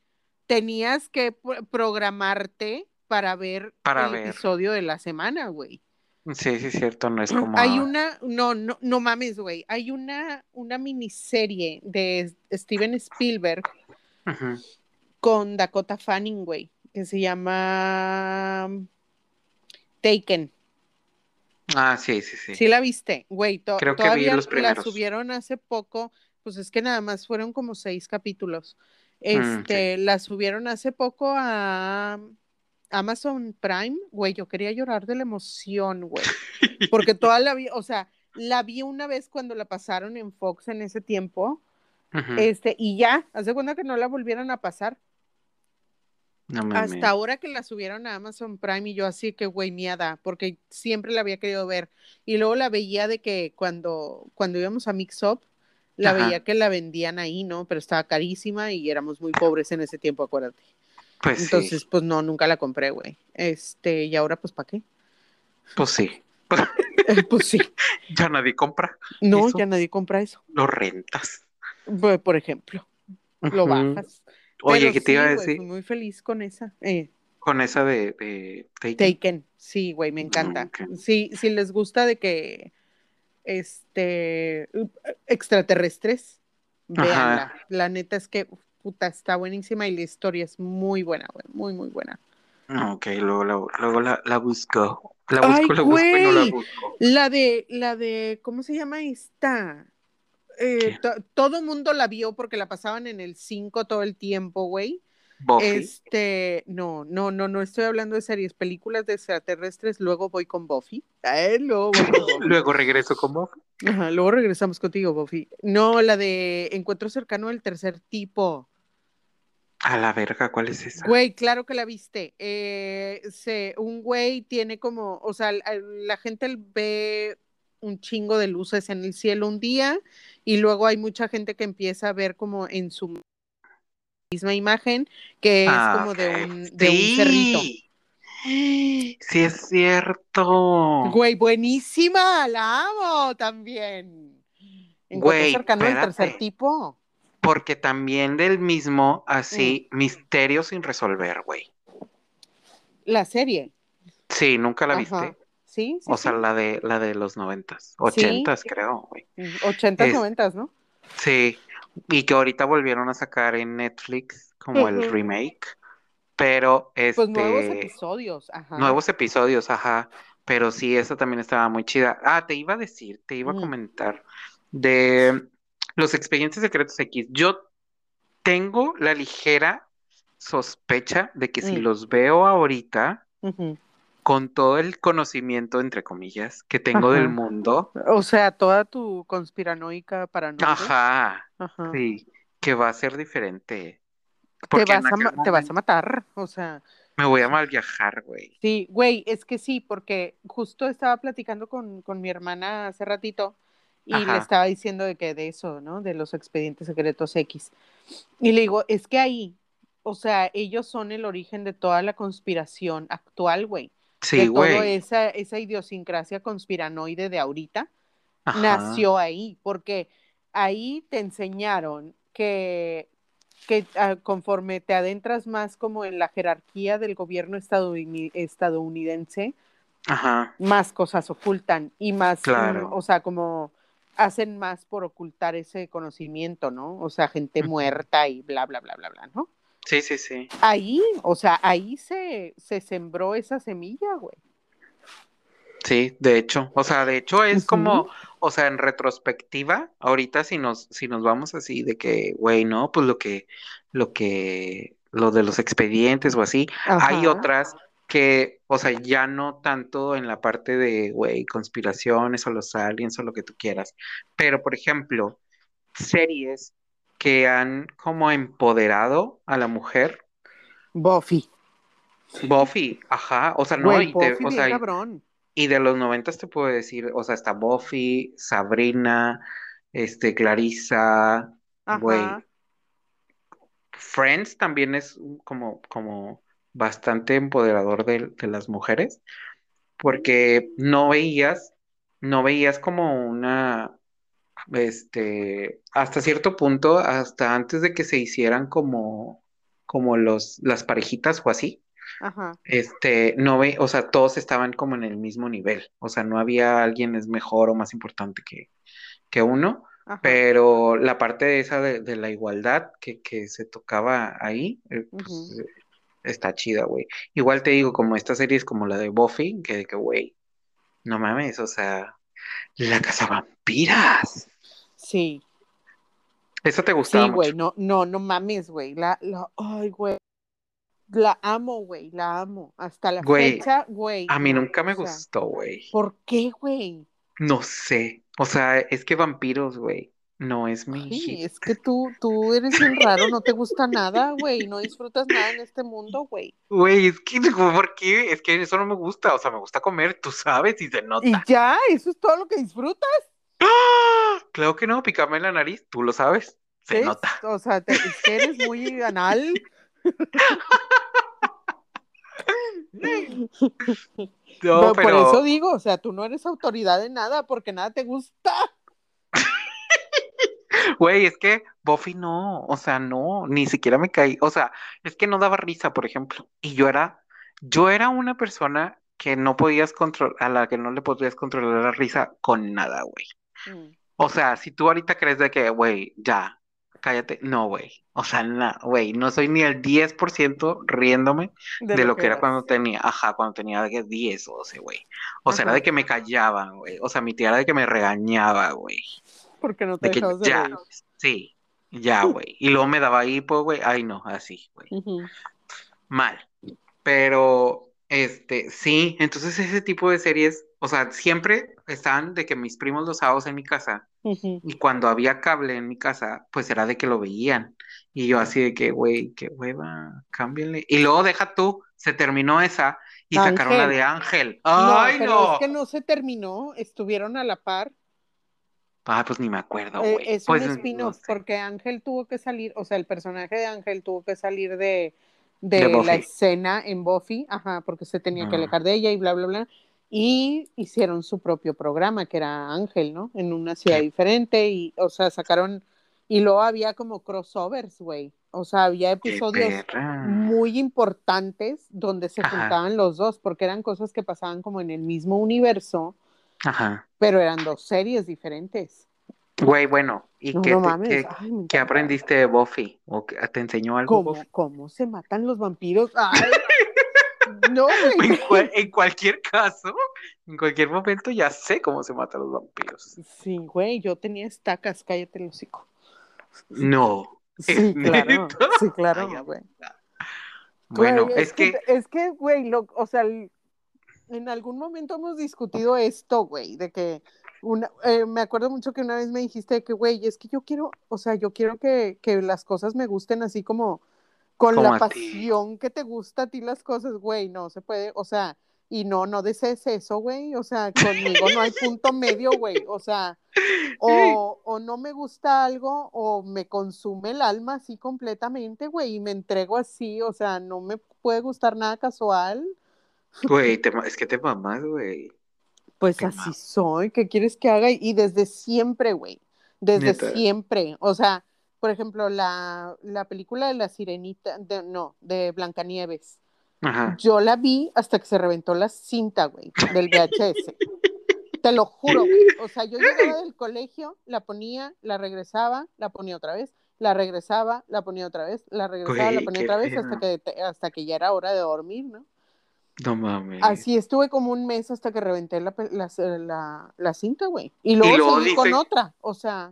Tenías que pro- programarte para ver Para el ver. episodio de la semana, güey. Sí, sí, es cierto, no es como. Hay una, no, no, no mames, güey. Hay una, una miniserie de Steven Spielberg con Dakota Fanning, güey, que se llama Taken. Ah, sí, sí, sí. Sí la viste, güey. to- Creo que vi los la primeros. subieron hace poco, pues es que nada más fueron como seis capítulos. Mm, sí. Este, la subieron hace poco a Amazon Prime, güey. Yo quería llorar de la emoción, güey. Porque toda la vi, o sea, la vi una vez cuando la pasaron en Fox en ese tiempo, este, y ya, hace cuenta que no la volvieron a pasar. No. Hasta ahora que la subieron a Amazon Prime y yo así que güey miada, porque siempre la había querido ver. Y luego la veía de que cuando, cuando íbamos a Mix Up, la Ajá. veía que la vendían ahí, ¿no? Pero estaba carísima y éramos muy pobres en ese tiempo, acuérdate. Pues Entonces, sí, pues no, nunca la compré, güey. Este, y ahora, pues, ¿para qué? pues sí. pues sí. Ya nadie compra, No, Eso. ya nadie compra eso. lo rentas. Por por ejemplo, lo bajas. Oye, Pero ¿qué te iba a sí, decir? fui muy feliz con esa. Eh, Con esa de, de Taken. Taken, sí, güey, me encanta. Sí, si les gusta de que este extraterrestres, Ajá. véanla. La neta es que puta está buenísima y la historia es muy buena, güey, muy muy buena. Ok, luego la, luego la, la busco. La Ay, busco, la busco y no la busco. La de la de ¿cómo se llama esta? Eh, todo mundo la vio porque la pasaban en el 5 todo el tiempo, güey. Buffy. Este, no, no, no, no estoy hablando de series, películas de extraterrestres, luego voy con Buffy. Eh, luego voy con Buffy. Luego regreso con Buffy. Ajá, luego regresamos contigo, Buffy. No, la de Encuentro cercano del tercer tipo. A la verga, ¿cuál es esa? Güey, claro que la viste. Eh, se, un güey tiene como, o sea, la, la gente ve un chingo de luces en el cielo un día y luego hay mucha gente que empieza a ver como en su misma imagen que es Ah, como de ok. un, de un cerrito. Sí, es cierto. Güey, buenísima, la amo también. Güey, cercano tercer tipo. Porque también del mismo, así, misterio sin resolver, güey. La serie. Sí, nunca la Ajá. viste. Sí, sí. O sea, la de la de los noventas, ochentas, creo, güey. 80s, es- 90s, ¿no? Sí, y que ahorita volvieron a sacar en Netflix como el remake, pero este Pues nuevos episodios, ajá. nuevos episodios, ajá, pero sí, esa también estaba muy chida. Ah, te iba a decir, te iba a comentar de los expedientes secretos X. Yo tengo la ligera sospecha de que si Mm. los veo ahorita, Ujú. Con todo el conocimiento, entre comillas, que tengo del mundo, O sea, toda tu conspiranoica paranoia. ajá, Ajá. sí, que va a ser diferente. Te Porque vas, a, te vas a matar. O sea, me voy a mal viajar, güey. sí, güey, es que sí, porque justo estaba platicando con, con mi hermana hace ratito y le estaba diciendo de que de eso, ¿no? De los expedientes secretos X. Y le digo, es que ahí, o sea, ellos son el origen de toda la conspiración actual, güey. Sí, güey. esa, esa idiosincrasia conspiranoide de ahorita. Ajá. nació ahí, porque ahí te enseñaron que, que ah, conforme te adentras más como en la jerarquía del gobierno estadouni- estadounidense, Ajá. más cosas ocultan y más, Claro. o sea, como hacen más por ocultar ese conocimiento, ¿no? O sea, gente muerta y bla, bla, bla, bla, bla, ¿no? Sí, sí, sí. Ahí, o sea, ahí se, se sembró esa semilla, güey. Sí, de hecho. O sea, de hecho es como, o sea, en retrospectiva, ahorita si nos, si nos vamos así de que, güey, no, pues lo que, lo que, lo de los expedientes o así, hay otras que, o sea, ya no tanto en la parte de, güey, conspiraciones o los aliens o lo que tú quieras, pero por ejemplo, series que han como empoderado a la mujer, Buffy. Buffy, ajá, o sea, no, Güey, y te- Buffy o sea, cabrón. y de los noventas te puedo decir, o sea, está Buffy, Sabrina, este, Clarissa, güey. Friends también es como, como bastante empoderador de, de las mujeres, porque no veías, no veías como una, este, hasta cierto punto, hasta antes de que se hicieran como, como los, las parejitas o así, Ajá. este, no ve, o sea, todos estaban como en el mismo nivel, o sea, no había alguien es mejor o más importante que, que uno, Ajá. pero la parte de esa de, de la igualdad que, que se tocaba ahí, eh, pues está chida, güey. Igual te digo, como estas series como la de Buffy, que, que güey, No mames, o sea, la casa vampiras. Sí. Eso te gustaba Sí, güey, no, no, no mames, güey. La, la, ay, güey. La amo, güey, la amo. Hasta la Güey, fecha, güey. A mí nunca me o sea, gustó, güey. ¿Por qué, güey? No sé. O sea, es que vampiros, güey, no es mi hit. es que tú, tú eres bien raro, no te gusta nada, güey. No disfrutas nada en este mundo, güey. Güey, es que, ¿por qué? Es que eso no me gusta. O sea, me gusta comer, tú sabes, y se Y nota. ya, eso es todo lo que disfrutas. ¡Ah! Claro que no, picarme en la nariz, tú lo sabes, se nota. O sea, te- eres muy anal. No, Pero Por eso digo, o sea, tú no eres autoridad de nada porque nada te gusta. güey, es que Buffy no, o sea, no, ni siquiera me caí. O sea, es que no daba risa, por ejemplo. Y yo era, yo era una persona que no podías controlar, a la que no le podías controlar la risa con nada, güey. Mm. O sea, si tú ahorita crees de que, güey, ya, cállate, no, güey. O sea, no, güey, no soy ni el 10% riéndome de lo que era cuando tenía, ajá, cuando tenía de que 10 o 12, güey. O sea, era de que me callaban, güey. O sea, mi tía era de que me regañaba, güey. Porque no te De que de ya, reír. sí, ya, güey. Y luego me daba hipo, güey. Ay, no, así, güey. Mal. Pero, este, sí, entonces ese tipo de series, o sea, siempre estaban de que mis primos los sábados en mi casa. Y cuando había cable en mi casa, pues era de que lo veían. Y yo así de que, güey, qué hueva, cámbienle. Y luego deja tú, se terminó esa y sacaron la de Ángel. No, ¡Ay, pero no! es que no se terminó, estuvieron a la par. Ah, pues ni me acuerdo, Eh, güey. es Pues un no spin-off sé. porque Ángel tuvo que salir, o sea, el personaje de Ángel tuvo que salir de, De de la escena en Buffy, ajá, porque se tenía que alejar de ella y bla, bla, bla. Y hicieron su propio programa, que era Ángel, ¿no? En una ciudad diferente y, o sea, sacaron, y luego había como crossovers, güey. O sea, había episodios muy importantes donde se Ajá. juntaban los dos, porque eran cosas que pasaban como en el mismo universo, Ajá. pero eran dos series diferentes. Güey, bueno, ¿y No, qué, no mames. qué, Ay, qué aprendiste de Buffy? ¿O te enseñó algo ¿Cómo, cómo se matan los vampiros? Ay, no, güey. En, cual- en cualquier caso, en cualquier momento ya sé cómo se matan los vampiros. Sí, güey, yo tenía estacas, cállate el hocico. No. Sí, ¿Es claro, sí, Ay, claro, ya. güey. Bueno, Güey, es que, Es que, güey, lo- o sea, en algún momento hemos discutido esto, güey, de que una, eh, me acuerdo mucho que una vez me dijiste que, güey, es que yo quiero, o sea, yo quiero que, que las cosas me gusten así como con la pasión que te gusta a ti las cosas, güey, no se puede, o sea, y no, no desees eso, güey, o sea, conmigo no hay punto medio, güey, o sea, o, o no me gusta algo o me consume el alma así completamente, güey, y me entrego así, o sea, no me puede gustar nada casual. güey, es que te mamás, güey. Pues así soy, ¿qué quieres que haga? Y desde siempre, güey, desde Neta. siempre, o sea, por ejemplo, la, la película de la sirenita, de, no, de Blancanieves, Ajá. yo la vi hasta que se reventó la cinta, güey, del VHS. Te lo juro, güey. O sea, yo llegaba del colegio, la ponía, la regresaba, la ponía otra vez, la regresaba, la ponía otra vez, la regresaba, la ponía otra vez hasta que, hasta que ya era hora de dormir, ¿no? No mames. Así estuve como un mes hasta que reventé la, la, la- la cinta, güey. Y luego, luego seguí con otra, o sea,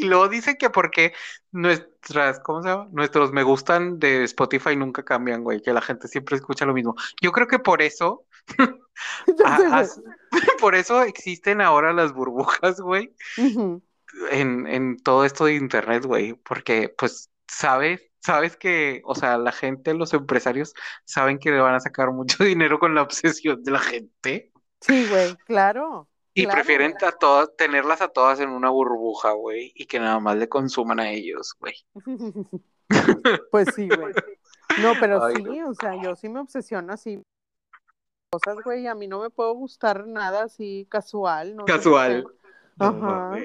Y luego dicen que porque nuestras, ¿cómo se llama? Nuestros me gustan de Spotify nunca cambian, güey, que la gente siempre escucha lo mismo. Yo creo que por eso, a- por eso existen ahora las burbujas, güey, en, en todo esto de internet, güey, porque pues sabes, sabes que, o sea, la gente, los empresarios saben que le van a sacar mucho dinero con la obsesión de la gente Sí, güey, claro. Y claro. prefieren a todas, tenerlas a todas en una burbuja, güey, y que nada más le consuman a ellos, güey. Pues sí, güey. No, pero Ay, sí, o sea, yo sí me obsesiono así. Cosas, güey, a mí no me puede gustar nada así casual, no Casual. No Ajá.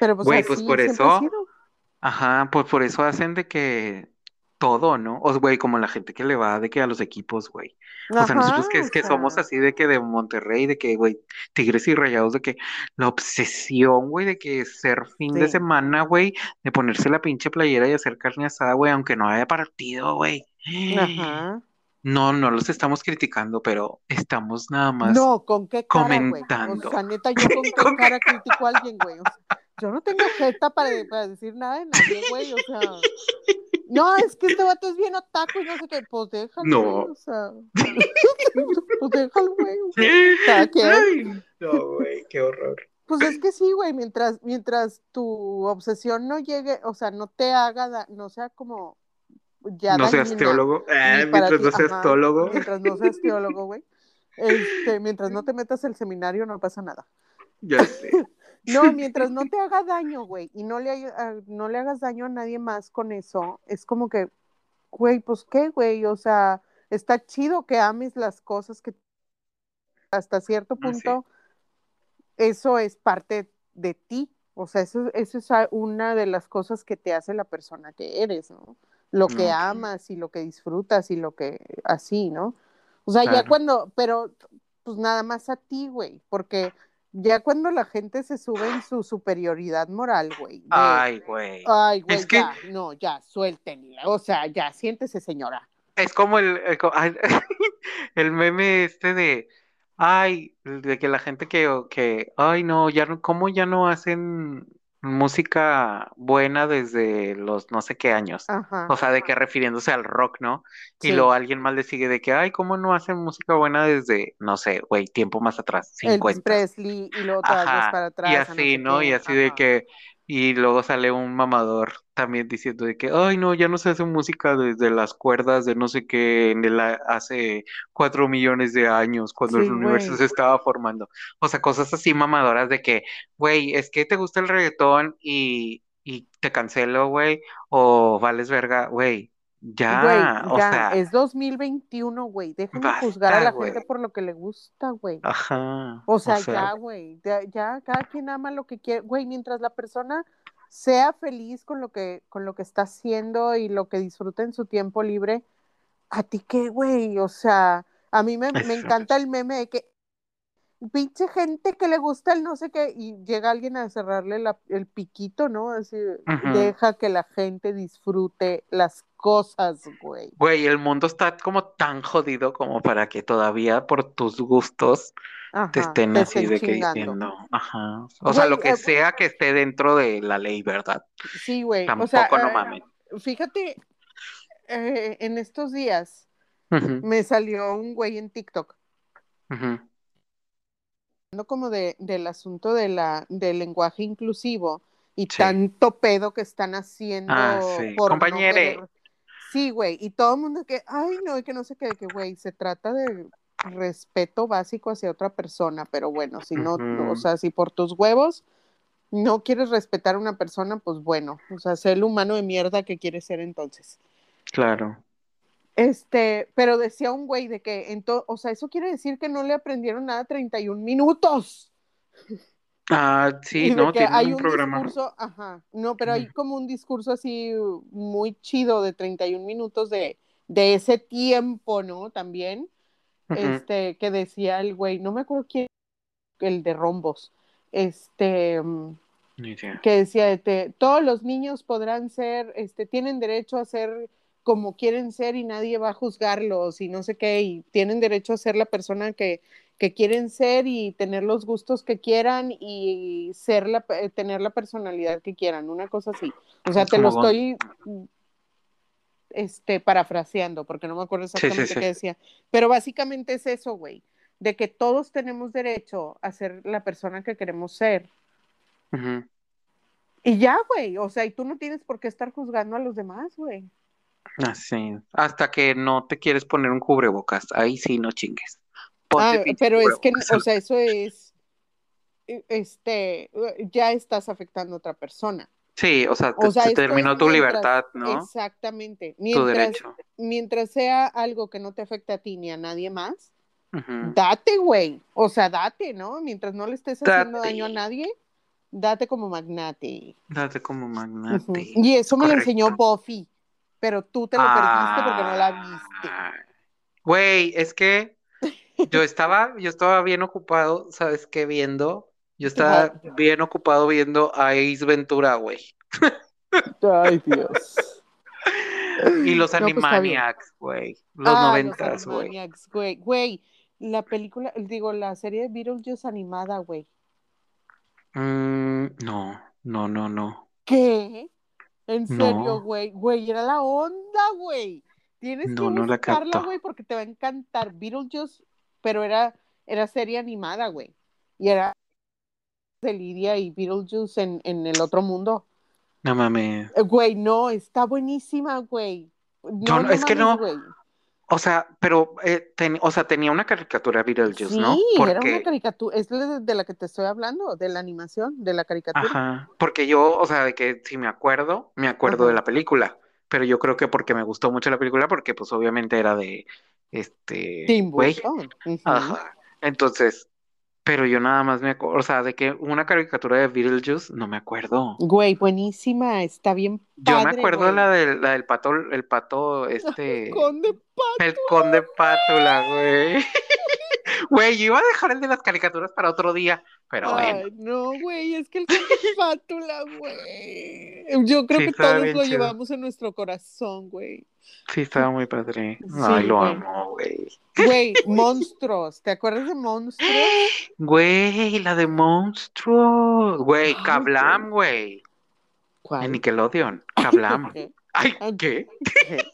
Pero pues Güey, pues por eso-. Ajá, pues por eso hacen de que todo, ¿no? O güey, como la gente que le va de que a los equipos, güey. O sea, nosotros que es que somos así de que de Monterrey, de que, güey, Tigres y Rayados, de que la obsesión, güey, de que ser fin de semana, güey, de ponerse la pinche playera y hacer carne asada, güey, aunque no haya partido, güey. Ajá. No, no los estamos criticando, pero estamos nada más No, ¿con qué cara, comentando. O sea, neta, ¿yo con qué ¿Con qué cara critico a alguien, güey? O sea, yo no tengo jeta para, para decir nada de nadie, güey, o sea... No, es que este vato es bien otaku y no sé qué, pues déjalo, No. güey, o sea... pues déjalo, güey. Ay, no, güey, qué horror. Pues es que sí, güey, mientras, mientras tu obsesión no llegue, o sea, no te haga, da- no sea como ya No seas teólogo. Para mientras ti, no seas ajá, teólogo. Mientras no seas teólogo, güey. Este, mientras no te metas al seminario, no pasa nada. Ya sé. No, mientras no te haga daño, güey, y no le, ah, no le hagas daño a nadie más con eso, es como que, güey, pues qué, güey, o sea, está chido que ames las cosas que hasta cierto sí. punto eso es parte de ti, o sea, eso, eso es una de las cosas que te hace la persona que eres, ¿no? Lo que amas y lo que disfrutas y lo que así, ¿no? O sea, ya cuando, pero pues nada más a ti, güey, porque ya cuando la gente se sube en su superioridad moral, güey, de, Ay, güey. ay, güey, es que- ya, no, ya, suéltenla, o sea, ya, siéntese, señora. Es como el, el, ay, el meme este de, ay, de que la gente que, que, ay, no, ya no, ¿cómo ya no hacen música buena desde los no sé qué años? Ajá, O sea, de que refiriéndose al rock, ¿no? Y luego alguien más le sigue de que, ay, ¿cómo no hacen música buena desde, no sé, güey, tiempo más atrás, Elvis 50? Presley, y luego te vas Ajá, para atrás, y así, ¿no? Y así de que, y luego sale un mamador también diciendo de que, ay, no, ya no se hace música desde las cuerdas de no sé qué, en el, a- hace cuatro millones de años, cuando Sí, el universo se estaba formando. O sea, cosas así mamadoras de que, güey, es que te gusta el reggaetón y, y te cancelo, güey, o vales verga, güey, Güey, ya, o ya, sea, es 2021, güey. Dejen de juzgar a basta, la güey. gente por lo que le gusta, güey. Ajá, O o sea, ya, güey. Ya, ya, cada quien ama lo que quiere. Güey, mientras la persona sea feliz con lo que, con lo que está haciendo y lo que disfruta en su tiempo libre, ¿a ti qué, güey? O sea, a mí me, me encanta el meme de que pinche gente que le gusta el no sé qué y llega alguien a cerrarle la- el piquito, ¿no? Así, deja que la gente disfrute las cosas, güey. Güey, el mundo está como tan jodido como para que todavía por tus gustos te estén te así estén de que diciendo, ajá. O sea, lo que eh, sea que esté dentro de la ley, ¿verdad? sí, güey. O Tampoco sea, no eh, mames. fíjate, eh, en estos días me salió un güey en TikTok hablando como de, del asunto de la, del lenguaje inclusivo y Sí. tanto pedo que están haciendo Ah, sí. por Compañere. Sí, güey, y todo el mundo que, ay, no, y que no sé qué, que, güey, se trata de respeto básico hacia otra persona, pero bueno, si no, o sea, si por tus huevos no quieres respetar a una persona, pues bueno, o sea, sé el humano de mierda que quieres ser entonces. Claro. Este, pero decía un güey de que, ento- o sea, eso quiere decir que no le aprendieron nada 31 minutos. Ah, sí, no, hay un un programa. discurso, ajá, no, pero hay como un discurso así muy chido de 31 minutos de, de ese tiempo, ¿no? También, este, que decía el güey, no me acuerdo quién, el de Rombos, este, mm, que decía, este, todos los niños podrán ser, este, tienen derecho a ser como quieren ser y nadie va a juzgarlos y no sé qué, y tienen derecho a ser la persona que, que quieren ser y tener los gustos que quieran y ser la, eh, tener la personalidad que quieran, una cosa así. O sea, te lo estoy este, parafraseando, porque no me acuerdo Sí, sí, exactamente sí. qué decía, pero básicamente es eso, güey, de que todos tenemos derecho a ser la persona que queremos ser. Y ya, güey, o sea, y tú no tienes por qué estar juzgando a los demás, güey. Así. Hasta que no te quieres poner un cubrebocas. Ahí sí, no chingues. Ah, pero es que, o sea, eso es, eh, este, eh, ya estás afectando a otra persona. Sí, o sea, te, O sea, te esto terminó tu mientras- libertad, ¿no? Exactamente. Tu Mientras, derecho. mientras sea algo que no te afecte a ti ni a nadie más, date, güey. O sea, date, ¿no? Mientras no le estés haciendo daño a nadie, date como magnate. Date como magnate. Y eso me lo enseñó Buffy, pero tú te lo perdiste porque no la viste. Ah, Güey, es que yo estaba, yo estaba bien ocupado, ¿sabes qué? Viendo. Yo estaba bien ocupado viendo a Ace Ventura, güey. Ay, Dios. Y los No, pues. Animaniacs, güey. Los Ah, noventas, los güey. Animaniacs, güey. Güey, la película, digo, la serie de Beetlejuice animada, güey. Mm, no, no, no, no. ¿Qué? En serio, güey. Güey, era la onda, güey. Tienes No, que buscarla, güey, porque te va a encantar. Beetlejuice, pero era, era serie animada, güey. Y era de Lidia y Beetlejuice en, en el otro mundo. No mames. Eh, Güey, no, está buenísima, güey. No, es que no- güey. O sea, pero, eh, ten- o sea, tenía una caricatura Beetlejuice, Sí, ¿no? era una caricatura, es de, la que te estoy hablando, de la animación, de la caricatura. ajá, porque yo, o sea, de que si me acuerdo, me acuerdo Ajá. de la película, pero yo creo que porque me gustó mucho la película, porque pues obviamente era de, este, Tim Burton. Ajá, entonces, pero yo nada más me acuerdo, o sea, de que una caricatura de Beetlejuice, no me acuerdo. Güey, buenísima, está bien Yo me padre, acuerdo güey. la del, la del pato, el pato, este, Conde el conde Pátula, güey. Güey, yo iba a dejar el de las caricaturas para otro día, pero bueno. Ay, no, güey, es que el conde Pátula, güey. Yo creo Sí, que todos lo chido. llevamos en nuestro corazón, güey. Sí, estaba muy padre. Sí, Ay, lo güey. amo, güey. Güey, monstruos, ¿te acuerdas de monstruos? Güey, la de Monstruos. Güey, Ay, Kablam, güey. En ¿Cuál? Nickelodeon. Kablam. ¿Qué? Ay, Ah, ¿qué? ¿Qué?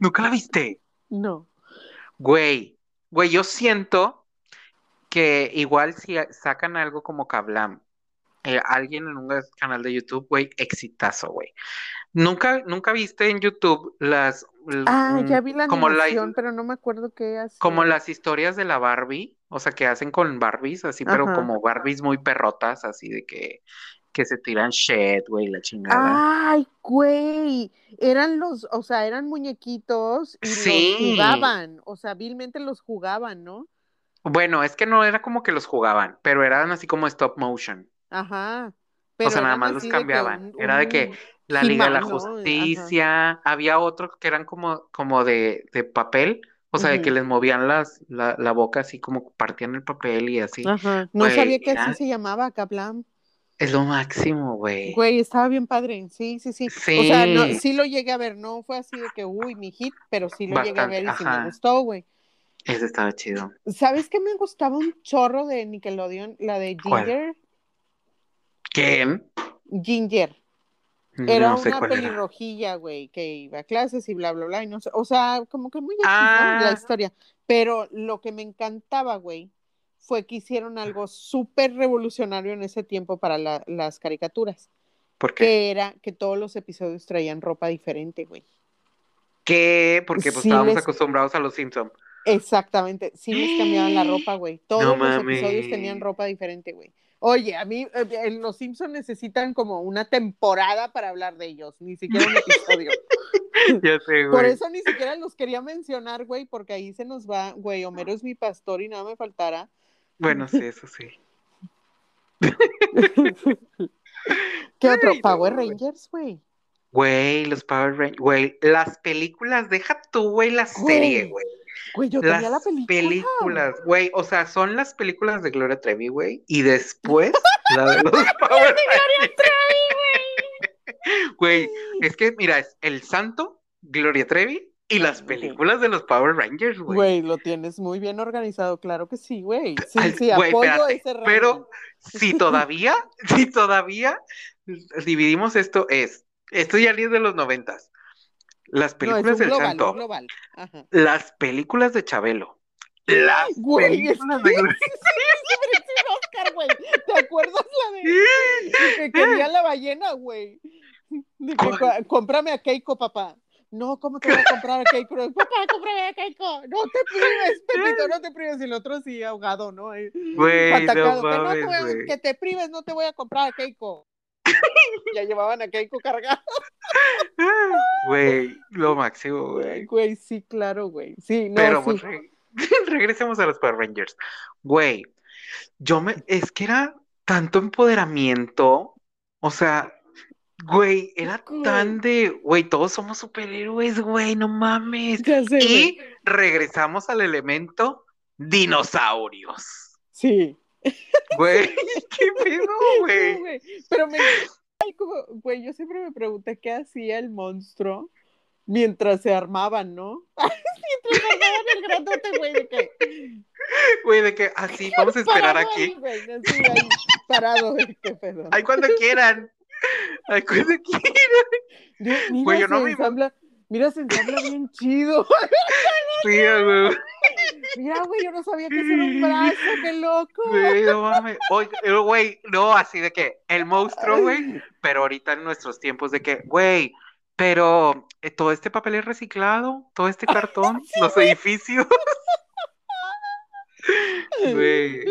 ¿Nunca la viste? No. Güey, güey, yo siento que igual si sacan algo como Kablam, eh, alguien en un canal de YouTube, güey, exitazo, güey. ¿Nunca, nunca viste en YouTube las, Ah, ya mm, vi la como la- pero no me acuerdo qué hacía. como las historias de la Barbie? O sea, que hacen con Barbies, así, pero como Barbies muy perrotas, así de que, que se tiran shit, güey, la chingada. Ay, güey, eran los, o sea, eran muñequitos y Sí. los jugaban, o sea, vilmente los jugaban, ¿no? Bueno, es que no era como que los jugaban, pero eran así como stop motion. Ajá. O sea, nada más los de cambiaban. un- Era de que la Liga de la. Justicia, había otros que eran como, como de, de papel, o sea, de que les movían las, la, la boca así como partían el papel y así. Ajá. No Güey, sabía que así se llamaba Kablam. Es lo máximo, güey. Güey, estaba bien padre. Sí, sí, sí. O sea, no, Sí. sí lo llegué a ver, no fue así de que, uy, mi hit, pero sí lo llegué a ver y sí me ajá. gustó, güey. Ese estaba chido. ¿Sabes qué me gustaba un chorro de Nickelodeon? La de ¿Cuál? Ginger. ¿Quién? Ginger. Era No sé una era. pelirrojilla, güey, que iba a clases y bla, bla, bla, y no sé, o sea, como que muy Ah. La historia. Pero lo que me encantaba, güey, fue que hicieron algo súper revolucionario en ese tiempo para la- las caricaturas, ¿Por qué? que era que todos los episodios traían ropa diferente, güey. ¿Qué? Porque pues Sí estábamos les- acostumbrados a los Simpsons. Exactamente, sí les cambiaban la ropa, güey. Todos No los episodios tenían ropa diferente, güey. Oye, a mí, eh, eh, los Simpsons necesitan como una temporada para hablar de ellos, ni siquiera un episodio. Ya sé, Por güey. eso ni siquiera los quería mencionar, güey, porque ahí se nos va, güey, Homero es mi pastor y nada me faltará. Bueno, sí, eso sí. ¿Qué otro? Ay, Power güey. Rangers, güey. Güey, los Power Rangers, güey, las películas, deja tú, güey, la serie, Güey, güey. Güey, yo tenía la Las película. películas, güey, o sea, son las películas de Gloria Trevi, güey, y después la de los Power Rangers. Güey, es que mira, es El Santo, Gloria Trevi y las películas de los Power Rangers, güey. Güey, lo tienes muy bien organizado, claro que sí, güey. Sí, Ay, sí, güey, apoyo espérate, ese ranking. pero si todavía, si todavía dividimos esto es, esto ya es de los noventas, las No, es películas un del global, Santo, un global. Ajá. las películas de Chabelo, las Güey, es películas que de sí Oscar, güey. ¿Te acuerdas la de que quería la ballena, güey? Cómprame a Keiko, papá. No, ¿cómo te voy a comprar a Keiko? Papá, cómprame a Keiko. No te prives, Pepito, no te prives. Y el otro sí ahogado, ¿no? Güey, no que, no te a- que prives, no te voy a comprar a Keiko. ya llevaban a Keiko cargado. Güey, lo máximo, Güey, güey. sí, claro, güey. Sí, no, Pero sí. pues, re- regresemos a los Power Rangers. Güey, yo me, es que era tanto empoderamiento, o sea, güey, era tan de, güey, todos somos superhéroes, güey, no mames. Ya sé, güey. Y regresamos al elemento dinosaurios. Sí. Güey, qué pedo, güey. güey, Pero me. como- Güey, yo siempre me pregunté qué hacía el monstruo mientras se armaban, ¿no? mientras armaban el grandote, güey, de que. Güey, de que así, vamos a esperar parado aquí. ahí, güey, así, ahí, parado, güey, qué pedo. Ay, cuando quieran. Ay, cuando quieran. Mira, mira, güey, yo no se me- ensambla, mira, se ensambla bien chido. Güey. Mira, güey, yo no sabía que eso era un brazo, qué loco. Güey, no mames. Oye, güey, no, así de que el monstruo, güey, pero ahorita en nuestros tiempos de que, güey, pero eh, todo este papel es reciclado, todo este cartón, los edificios. Güey,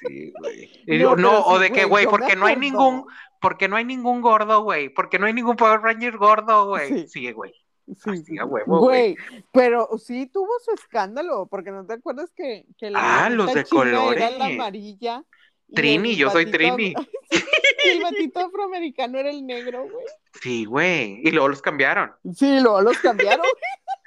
sí, güey. Y No, o sí, de que, güey, porque no hay ningún, porque no hay ningún gordo, güey, porque no hay ningún Power Ranger gordo, güey. Sí. Güey. Sí, Así sí, a sí. huevo, güey. Güey, pero sí tuvo su escándalo, porque no te acuerdas que, que la Ah, los de china era la colores. amarilla. Trini, yo soy Trini. el batito afroamericano era el negro, güey. Sí, güey. Y luego los cambiaron Sí, luego los cambiaron.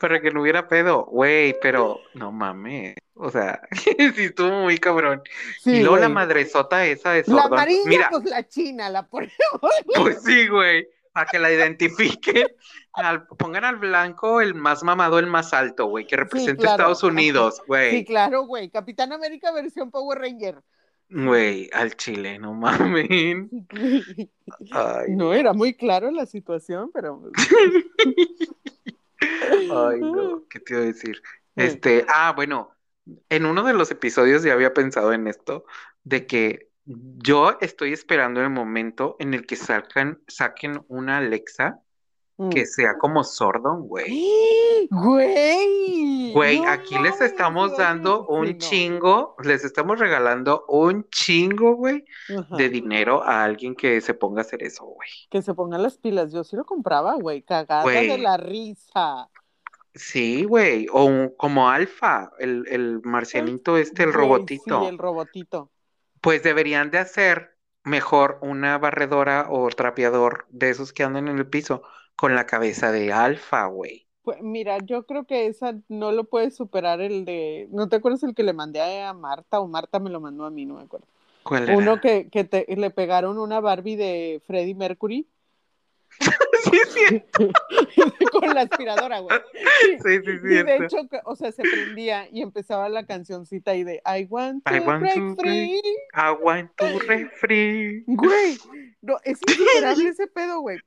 para que no hubiera pedo, güey, pero no mames. O sea, sí estuvo muy cabrón. Sí, y luego la güey. madresota esa de La Sordón. amarilla, Mira, pues la china, la ponemos. pues sí, güey. Para que la identifiquen. Al- pongan al blanco el más mamado, el más alto, güey, que representa claro. Estados Unidos, Sí, güey. claro, güey. Capitán América versión Power Ranger. Güey, al chile, no mames. Ay, No, era muy claro la situación, pero. Ay, no, ¿qué te iba a decir? Este, ah, bueno, en uno de los episodios ya había pensado en esto, de que yo estoy esperando el momento en el que sacan, saquen una Alexa que sea como Sordon, güey. Güey. Güey, no aquí les estamos dando sí, un no. chingo, les estamos regalando un chingo, güey, Ajá. de dinero a alguien que se ponga a hacer eso, güey. Que se pongan las pilas. Yo sí lo compraba, güey. Cagada Güey. de la risa. Sí, güey, o un- como Alfa, el, el marcianito este, el Güey, robotito. Sí, el robotito. Pues deberían de hacer mejor una barredora o trapeador de esos que andan en el piso con la cabeza de Alfa, güey. Pues mira, yo creo que esa no lo puede superar el de. ¿No te acuerdas el que le mandé a Marta? O Marta me lo mandó a mí, no me acuerdo. ¿Cuál era? Uno que, que te- le pegaron una Barbie de Freddie Mercury Sí, sí, con la aspiradora, güey. sí, sí, Y de hecho, o sea, se prendía y empezaba la cancioncita ahí de I want to I want break to free. Aguanta tu refri. Güey, no, es insuperable ese pedo, güey.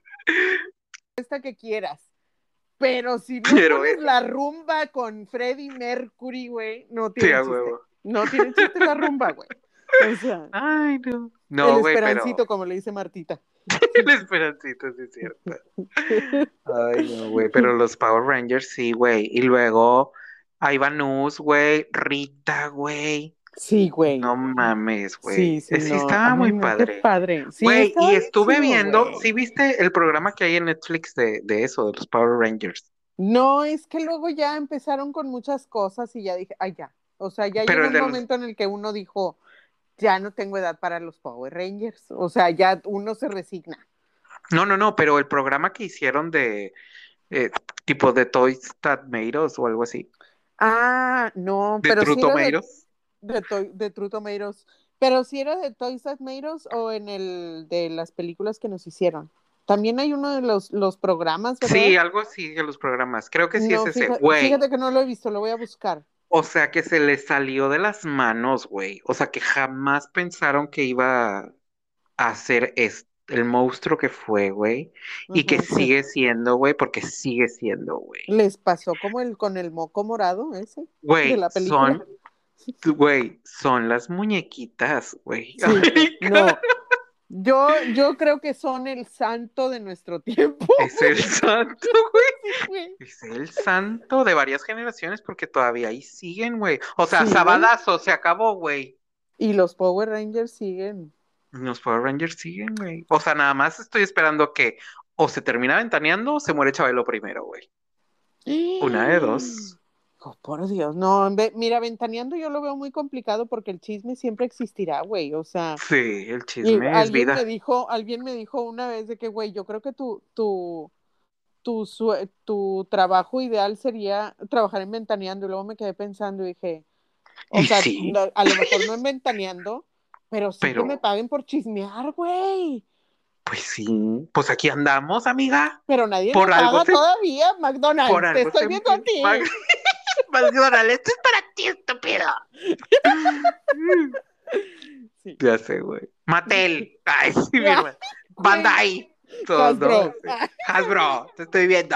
Esta que quieras. Pero si no pones esa. la rumba con Freddie Mercury, güey, no tiene a chiste. huevo. No tiene chiste la rumba, güey. O sea, Ay, no. No, el güey, pero esperancito, como le dice Martita. el esperancito, sí es cierto. Ay, no, güey, pero los Power Rangers sí, güey. Y luego ahí va Nus, güey, Rita, güey. Sí, güey. No mames, güey. sí, sí, sí no. estaba muy padre. padre. Sí, Güey, y estuve chido, viendo, güey. ¿sí viste el programa que hay en Netflix de, de eso, de los Power Rangers? No, es que luego ya empezaron con muchas cosas y ya dije, ay, ya. O sea, ya Pero llegó un los- momento en el que uno dijo, ya no tengo edad para los Power Rangers. O sea, ya uno se resigna. No, no, no, pero el programa que hicieron de eh, tipo de Toys That Made Us o algo así. Ah, no, De pero True sí Tomatoes. De, Toy- de True Tomatoes. Pero sí era de Toys That Made Us o en el de las películas que nos hicieron. También hay uno de los, los programas, ¿verdad? Sí, algo así de los programas. Creo que sí No, es ese, fíjate, güey. fíjate que no lo he visto, lo voy a buscar. O sea, que se les salió de las manos, güey. O sea, que jamás pensaron que iba a ser es- el monstruo que fue, güey. Y que sí. sigue siendo, güey, porque sigue siendo, güey. Les pasó como el con el moco morado ese de Güey, la película. son, güey, son las muñequitas, güey. Sí, no. Yo, yo creo que son el santo de nuestro tiempo. Es el santo, güey. Es el santo de varias generaciones porque todavía ahí siguen, güey. O sea, Sí, Sabadazo se acabó, güey. Y los Power Rangers siguen. Los Power Rangers siguen, güey. O sea, nada más estoy esperando que o se termina ventaneando o se muere Chabelo primero, güey. Una de dos. Oh, por Dios, no, mira, ventaneando yo lo veo muy complicado porque el chisme siempre existirá, güey, o sea, Sí, el chisme es alguien vida. me dijo, alguien me dijo una vez de que, güey, yo creo que tu, tu, tu, sue- tu trabajo ideal sería trabajar en ventaneando, y luego me quedé pensando y dije, o Y sea, sí. a lo mejor no en ventaneando, pero sí Pero- que me paguen por chismear, güey. Pues sí, pues aquí andamos, amiga. Pero nadie Por me algo paga se- todavía, McDonald's. Por Te algo estoy se- viendo a ti. McDonald's, esto es para ti, estúpido. Sí. Ya sé, güey. Mattel. Ay, sí, mi hermano. Bandai. Hasbro. Sí. Hasbro, te estoy viendo.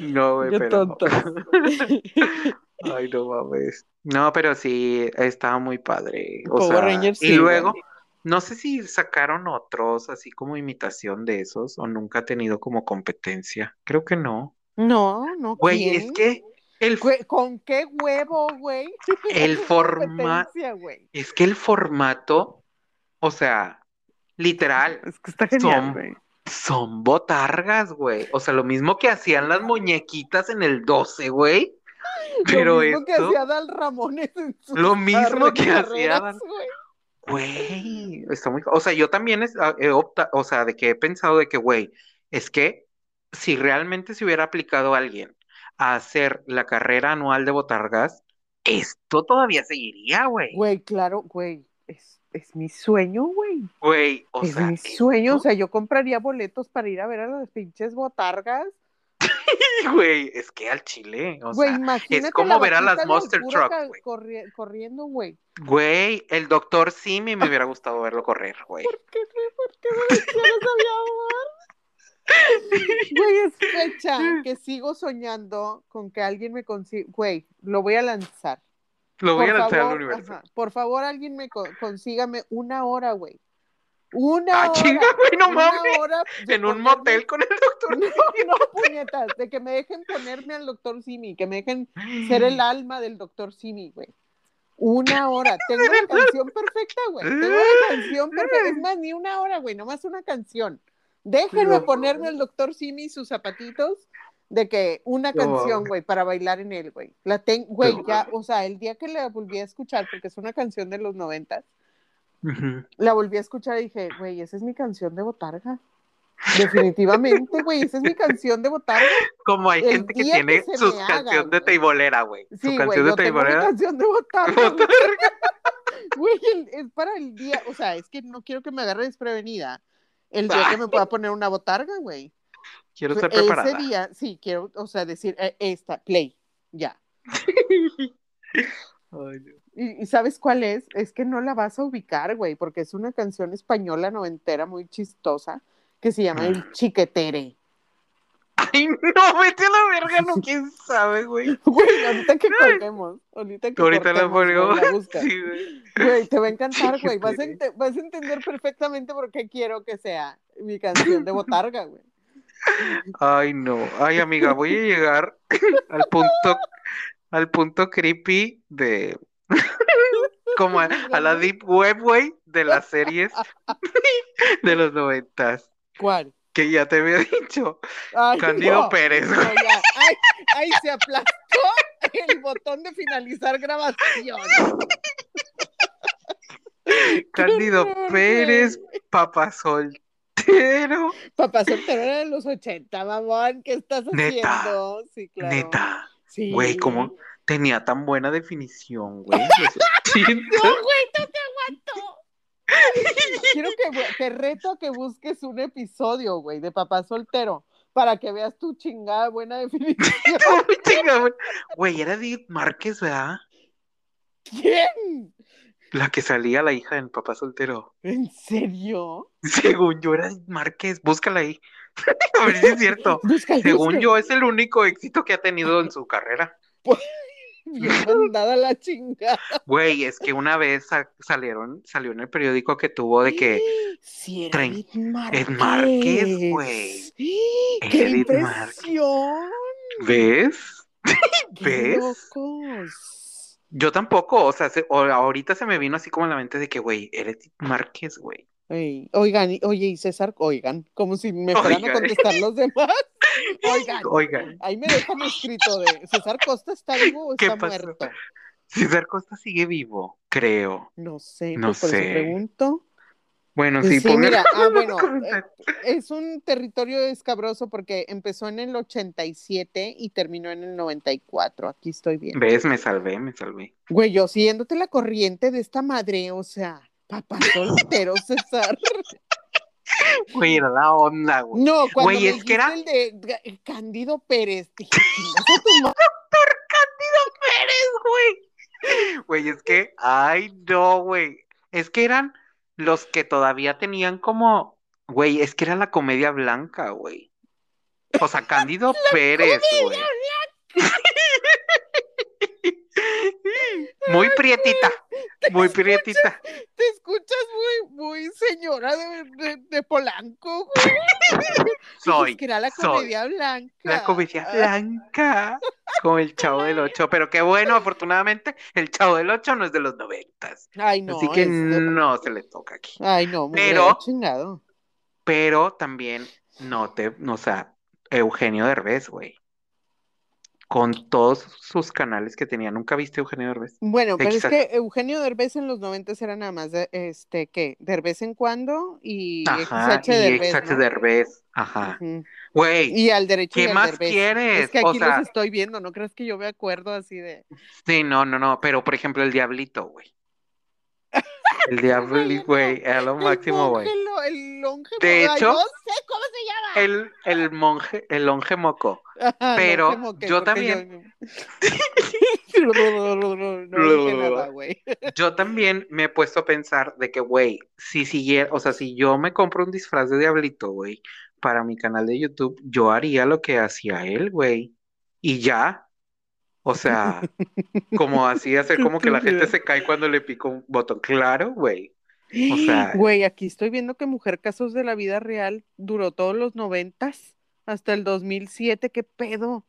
No, güey, Qué pero. tonto. Ay, no mames. No, pero sí, estaba muy padre. O Power sea, Rangers, y sí, luego, güey. no sé si sacaron otros así como imitación de esos o nunca ha tenido como competencia. Creo que no. No, no. Güey, ¿quién? es que el, ¿Con qué huevo, güey? el formato, es que el formato, o sea, literal, Es que está genial, Son- güey. son botargas, güey. O sea, lo mismo que hacían las muñequitas en el 12, güey. Pero Lo mismo que hacía Dal Ramones en sus Lo mismo que hacía güey, está muy, o sea, yo también es- ah, he opta, o sea, de que he pensado de que, güey, es que si realmente se hubiera aplicado a alguien a hacer la carrera anual de botargas, esto todavía seguiría, güey. Güey, claro, güey. Es, es mi sueño, güey. Güey, o es sea, mi sueño. O sea, yo compraría boletos para ir a ver a las pinches botargas. güey, es que al chile, o Güey, sea, imagínate como ver a las Monster Truck, güey. corri- corriendo, güey. Güey, el doctor Simi me hubiera gustado verlo correr, güey. ¿Por qué, por qué me mencionas a mi amor? Güey, es fecha que sigo soñando con que alguien me consiga. Güey, lo voy a lanzar. Lo voy Por a lanzar al universo. ajá, por favor, alguien me co- consígame una hora, güey. Una Ah, hora. chinga, güey, no mames. hora En un ponerme- motel con el doctor No, no, puñetas, de que me dejen ponerme al doctor Simi, que me dejen ser el alma del doctor Simi, güey. Una hora. Tengo la canción perfecta, güey. Tengo la canción perfecta. Es más, ni una hora, güey, nomás una canción. Déjenme No. ponerme al doctor Simi y sus zapatitos de que una No canción, güey, para bailar en él, güey. La tengo, güey, No ya, o sea, el día que la volví a escuchar, porque es una canción de los noventas, Ujú. la volví a escuchar y dije, güey, esa es mi canción de botarga. Definitivamente, güey, esa es mi canción de botarga. Como hay El gente que tiene que su canción de teibolera, güey. Su Sí, güey, canción de yo tengo mi teibolera. canción de botarga. güey. Güey, el- es para el día, o sea, es que no quiero que me agarre desprevenida. El día que me pueda poner una botarga, güey. Quiero estar Ese preparada. día, sí, quiero, o sea, decir, eh, esta, play, ya. Ay, Dios. ¿Y, y sabes cuál es? Es que no la vas a ubicar, güey, porque es una canción española noventera muy chistosa que se llama El Chiquetere. Ay, no, vete a la verga, no, quién sabe, güey. Güey, ahorita que colguemos, ahorita que Ahorita la cortemos, güey, pongo. Sí, güey. Güey, te va a encantar, güey. A vas a entender perfectamente por qué quiero que sea mi canción de botarga, güey. Ay, no. Ay, amiga, voy a llegar al punto, al punto creepy de como a, a la deep web, güey, de las series de los noventas. ¿Cuál? Que ya te había dicho. Ay, Candido no. Pérez, No. Ay, ay, se aplastó el botón de finalizar grabación. Candido horror, Pérez, papá soltero. Papá soltero era de los 80, mamón. ¿Qué estás Neta, haciendo? Sí, claro. Neta. Sí. Güey, ¿cómo tenía tan buena definición, güey? No, 80. güey, no te aguanto. Quiero que te reto a que busques un episodio, güey, de papá soltero para que veas tu chingada buena definición. Güey. Era Edith Márquez, ¿verdad? ¿Quién? La que salía la hija del papá soltero. ¿En serio? Según yo era Edith Márquez, búscala ahí. A ver si es cierto. Busca, Según busca. yo, es el único éxito que ha tenido en su carrera. Bien mandada la chingada. Güey, es que una vez sa- salieron, salió en el periódico que tuvo de que Sí, era Edith Márquez. Ed Márquez, güey. ¡Qué Edith Márquez. impresión! ¿Ves? ¡Qué ¿Ves? locos! Yo tampoco, o sea, se- o- ahorita se me vino así como en la mente de que, güey, Edith Márquez, güey. Ey, oigan, oye, y César, oigan, como si me fueran a contestar los demás. Oigan, Oigan, ahí me dejan escrito de César Costa está vivo o ¿Qué está pasó? muerto. César Costa sigue vivo, creo. No sé, No pues por eso sé. pregunto. Bueno, Sí, sí, pongan mira, ah, bueno, comentarios. Es un territorio escabroso porque empezó en el 87 y terminó en el 94. Aquí estoy bien. ¿Ves? Me salvé, me salvé. Güey, yo siguiéndote la corriente de esta madre, o sea, papá soltero, César. Güey, era la onda, güey. No, cuando Güey, es que era- el de Candido Pérez. Doctor Cándido Pérez, güey. Güey, es que, ay, no, güey. Es que eran los que todavía tenían como, güey, es que era la comedia blanca, güey. O sea, Cándido Pérez, güey. Muy prietita, muy prietita. Te escuchas muy, muy señora de, de, de Polanco, güey. Soy, que era la soy. comedia blanca. La comedia blanca, como el Chavo del Ocho. Pero qué bueno, afortunadamente, el Chavo del Ocho no es de los noventas. Ay, no. Así que de- no se le toca aquí. Ay, no, me Pero- chingado. Pero también, no te, o sea, Eugenio Derbez, güey. Con todos sus canales que tenía. ¿Nunca viste Eugenio Derbez? Bueno, pero Exacto. es que Eugenio Derbez en los noventas era nada más, de, este, ¿qué? Derbez en cuando y Ajá, XH y Derbez, XH ¿no? Derbez. Ajá. Güey, Y al derecho y ¿qué al más Derbez. quieres? Es que O aquí sea- los estoy viendo, no creas que yo me acuerdo así de. sí, no, no, no. Pero, por ejemplo, el Diablito, güey. El Diablito, güey, era lo máximo, el güey. monje, lo- el longe, De hecho- no sé cómo se llama. El, el monje, el longe moco. Ajá, pero longe moque, yo también- yo- no, no, no, no dije nada, güey. Yo también me he puesto a pensar de que, güey, si siguiera, o sea, si yo me compro un disfraz de Diablito, güey, para mi canal de YouTube, yo haría lo que hacía él, güey. Y ya. O sea, como así hacer como que la gente se cae cuando le pico un botón. Claro, güey. O sea- Güey, aquí estoy viendo que Mujer Casos de la Vida Real duró todos los noventas hasta el 2007, ¿qué pedo?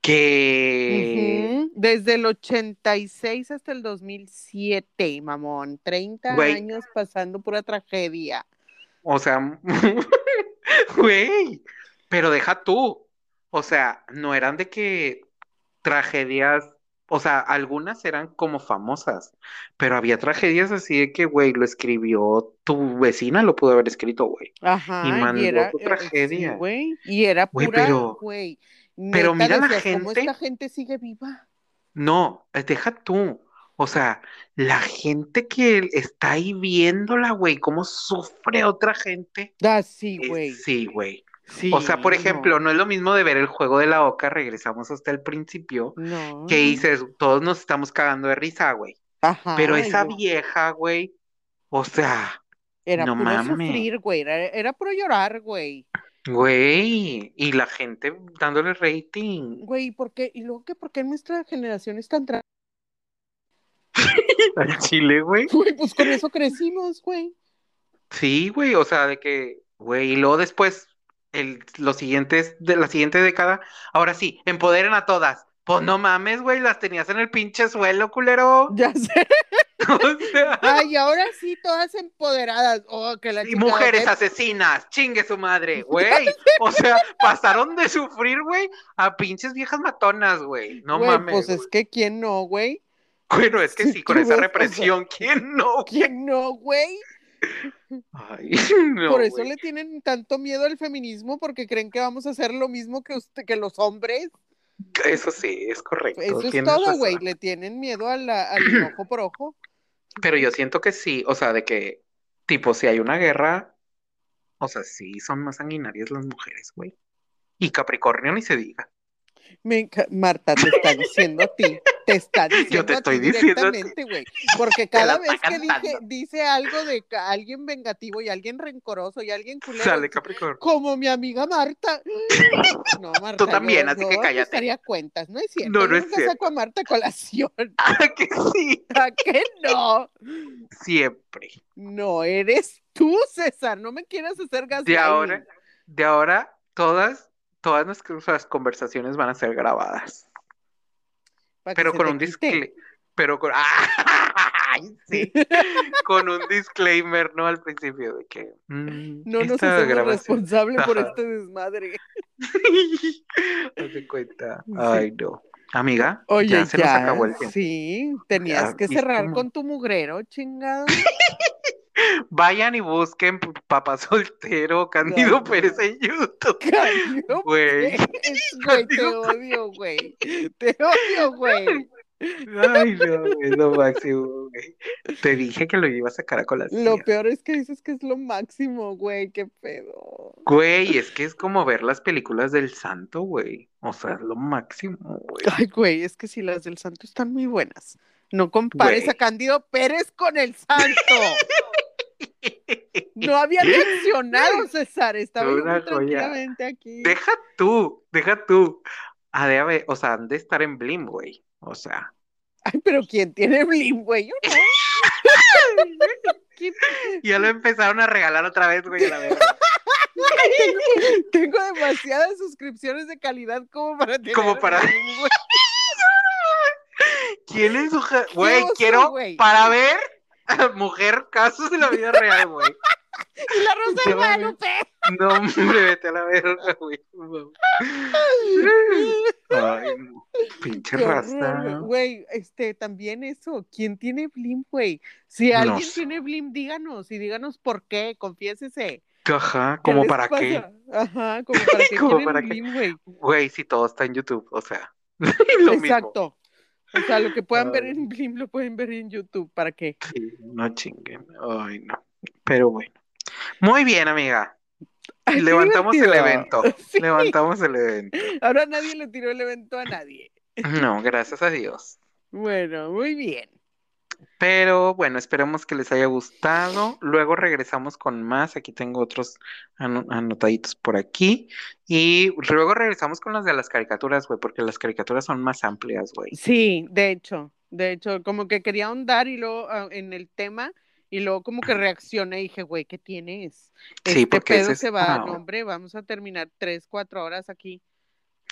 Que. Desde el 86 hasta el 2007, mamón. 30 Güey. años pasando pura tragedia. O sea, güey, pero deja tú. O sea, no eran de que tragedias, o sea, algunas eran como famosas, pero había tragedias así de que, güey, lo escribió tu vecina, lo pudo haber escrito, güey. Ajá, Y mandó era, tu eh, tragedia. sí, güey, y era Güey, pura, pero- güey. pero mira la decías, ¿cómo gente- esta gente sigue viva? No, eh, deja tú. O sea, la gente que está ahí viéndola, güey, cómo sufre otra gente. Ah, sí, Eh, güey. Sí, güey. Sí, O sea, por ejemplo, no, no es lo mismo de ver el juego de la oca, regresamos hasta el principio, no. que dices, todos nos estamos cagando de risa, güey. Ajá, Pero esa yo- vieja, güey, o sea, Era no puro mames. sufrir, güey. Era, era puro llorar, güey. güey, y la gente dándole rating. Güey, ¿por qué? Y luego que por qué nuestra generación es tan tra... Al chile, güey. Güey, pues con eso crecimos, güey. Sí, güey, o sea, de que, güey, y luego después, el, los siguientes, de la siguiente década, ahora sí, empoderen a todas. Pues no mames, güey, las tenías en el pinche suelo, culero. Ya sé. O sea, Ay, ahora sí, todas empoderadas. Oh, que la y mujeres asesinas, chingue su madre, güey. O sea, pasaron de sufrir, güey, a pinches viejas matonas, güey. No Güey, mames. Pues es que quién no, güey. Bueno, es que sí, con esa represión, ¿quién no? ¿Quién no, güey? Ay, no, Por eso le tienen tanto miedo al feminismo porque creen que vamos a hacer lo mismo que usted, que los hombres. Eso sí, es correcto. Eso es todo, güey. Le tienen miedo a la- al ojo por ojo. Pero yo siento que sí, o sea, de que, tipo, si hay una guerra, o sea, sí, son más sanguinarias las mujeres, güey. Y Capricornio ni se diga. Me Marta, te está diciendo a ti. Te está diciendo te a ti estoy diciendo a güey. Porque cada vez que dije, cantando. dice algo de alguien vengativo y alguien rencoroso y alguien culero, Sale Capricornio. como mi amiga Marta. No, Marta. Tú también, yo- así que yo cállate. ajustaría cuentas, no es cierto. No, no yo es cierto. saco a Marta a colación. Ah, que sí, ¿A qué no? siempre. No, eres tú, César. No me quieras hacer gaslighting. De ahora, de ahora, todas, todas nuestras conversaciones van a ser grabadas. Pero con un disclaimer. Pero con. ¡Ay, sí! Con un disclaimer, ¿no? Al principio de que. mm, No nos hacemos responsables por este desmadre. Haz de cuenta. Ay, no. Amiga, Oye, ya ya, se nos acabó el tiempo. sí, tenías Ya, que ¿viste cerrar cómo? con tu mugrero, chingado. Vayan y busquen Papá Soltero, Candido Pérez en YouTube. Candido Güey. Güey, te Candido odio, güey. Te odio, güey. Ay, no, es lo máximo, güey. Te dije que lo iba a sacar a colación. Lo peor es que dices que es lo máximo, güey, qué pedo. Güey, es que es como ver las películas del santo, güey. O sea, es lo máximo, güey. Ay, güey, es que si las del santo están muy buenas. No compares Güey. a Cándido Pérez con el santo. No había reaccionado, César. Estaba muy tranquilamente aquí. Deja tú, deja tú. Ha de haber, o sea, han de estar en Blim, güey. O sea, Ay, pero ¿quién tiene blim, güey? Yo no. ¿Quién- ya lo empezaron a regalar otra vez, güey, a la. Tengo demasiadas suscripciones de calidad como para tener Como para- blim, güey. ¿Quién es su Güey, quiero para ver a mujer casos de la vida real, güey. Y la Rosa de Guadalupe. No, hombre, vete a la verga, güey. Ay, no. Pinche Qué raza. Güey, este, también eso, ¿quién tiene blim, güey? Si No alguien tiene blim, díganos y díganos por qué, confiésese. Ajá, ¿Qué ¿como para qué? Ajá, como para qué ¿Como para qué? blim, güey. Güey, si todo está en YouTube, o sea, lo mismo. O sea, lo que puedan ver en Blim lo pueden ver en YouTube. ¿Para qué? Sí, no chinguen. Ay, no. Pero bueno. Muy bien, amiga. Ay, Levantamos el evento. Sí. Levantamos el evento. Ahora nadie le tiró el evento a nadie. No, gracias a Dios. Bueno, muy bien. Pero bueno, esperemos que les haya gustado. Luego regresamos con más. Aquí tengo otros ano- anotaditos por aquí. Y luego regresamos con las de las caricaturas, güey, porque las caricaturas son más amplias, güey. Sí, de hecho, de hecho, como que quería ahondar y luego ah, en el tema y luego como que reaccioné y dije, güey, ¿qué tienes? Sí, Este porque pedo es- se va, ah, no, hombre, vamos a terminar tres, cuatro horas aquí.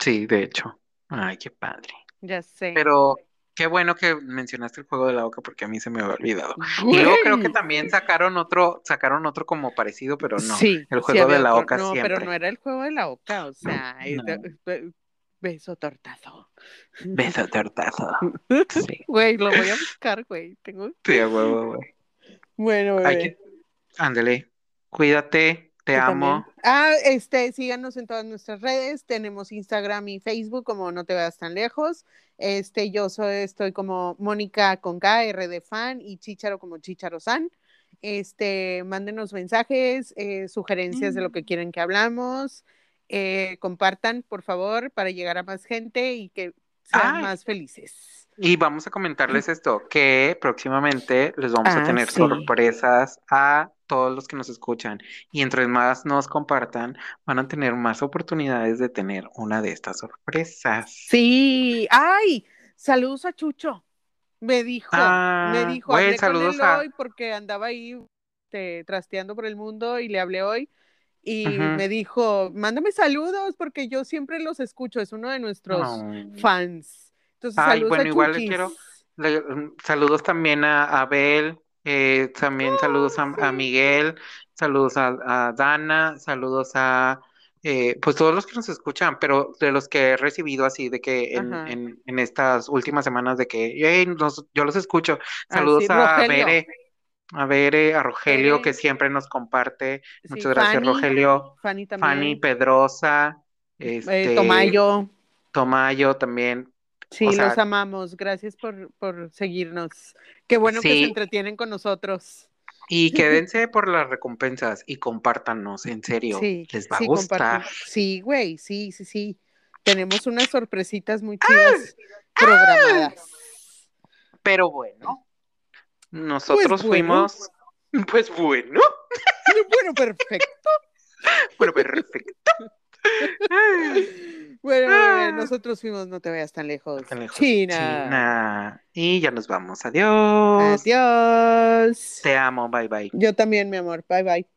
Sí, de hecho. Ay, qué padre. Ya sé. Pero qué bueno que mencionaste el juego de la boca porque a mí se me había olvidado. Y luego creo que Güey. también sacaron otro, sacaron otro como parecido, pero no. Sí, el sí juego de la oca No, siempre. pero no era el juego de la oca, o sea, No. be- beso tortazo. Beso tortazo. Sí, Güey, lo voy a buscar, güey. Tengo... sí, a huevo, güey. Bueno, que- Ándale, cuídate, te amo. también. Ah, este, síganos en todas nuestras redes. Tenemos Instagram y Facebook, como no te veas tan lejos. Este, yo soy, estoy como Mónica con K, R de fan, y Chicharo como Chicharo San. Este, mándenos mensajes, eh, sugerencias de lo que quieren que hablamos. Eh, compartan, por favor, para llegar a más gente y que sean Ay. más felices. Y vamos a comentarles esto, que próximamente les vamos a Ah, tener sí. sorpresas a todos los que nos escuchan. Y entre más nos compartan, van a tener más oportunidades de tener una de estas sorpresas. Sí, ay, saludos a Chucho. Me dijo, Ah, me dijo, güey, hablé con saludos él a- hoy porque andaba ahí este, trasteando por el mundo y le hablé hoy y me dijo, mándame saludos porque yo siempre los escucho, es uno de nuestros fans. Entonces, Ay, saludos bueno, a igual le Chuquis. quiero- Le- mm, saludos también a Abel, eh, también saludos a. Miguel, saludos a, a Dana, saludos a eh, pues todos los que nos escuchan, pero de los que he recibido así de que en, en, en estas últimas semanas de que "Hey, nos- yo los escucho. Ah, Saludos sí, a. Bere, a Bere, a Rogelio, que siempre nos comparte. Sí, Muchas gracias, Fanny, Rogelio. Fanny. Pedrosa, Eh, este, Tomayo. Tomayo también. Sí, o sea- los amamos. Gracias por, por seguirnos. Qué bueno que se entretienen con nosotros. Y quédense por las recompensas y compártanos, en serio, Sí, les va a gustar. Sí, güey, sí, sí, sí. Tenemos unas sorpresitas muy ¡Ah! chidas programadas. Pero bueno, nosotros Pues bueno. fuimos, pues bueno, Bueno, perfecto. bueno, perfecto. Bueno, Ah. nosotros fuimos, no te vayas tan lejos. Tan lejos. China. China. Y ya nos vamos. Adiós. Adiós. Te amo. Bye bye. Yo también, mi amor. Bye, bye.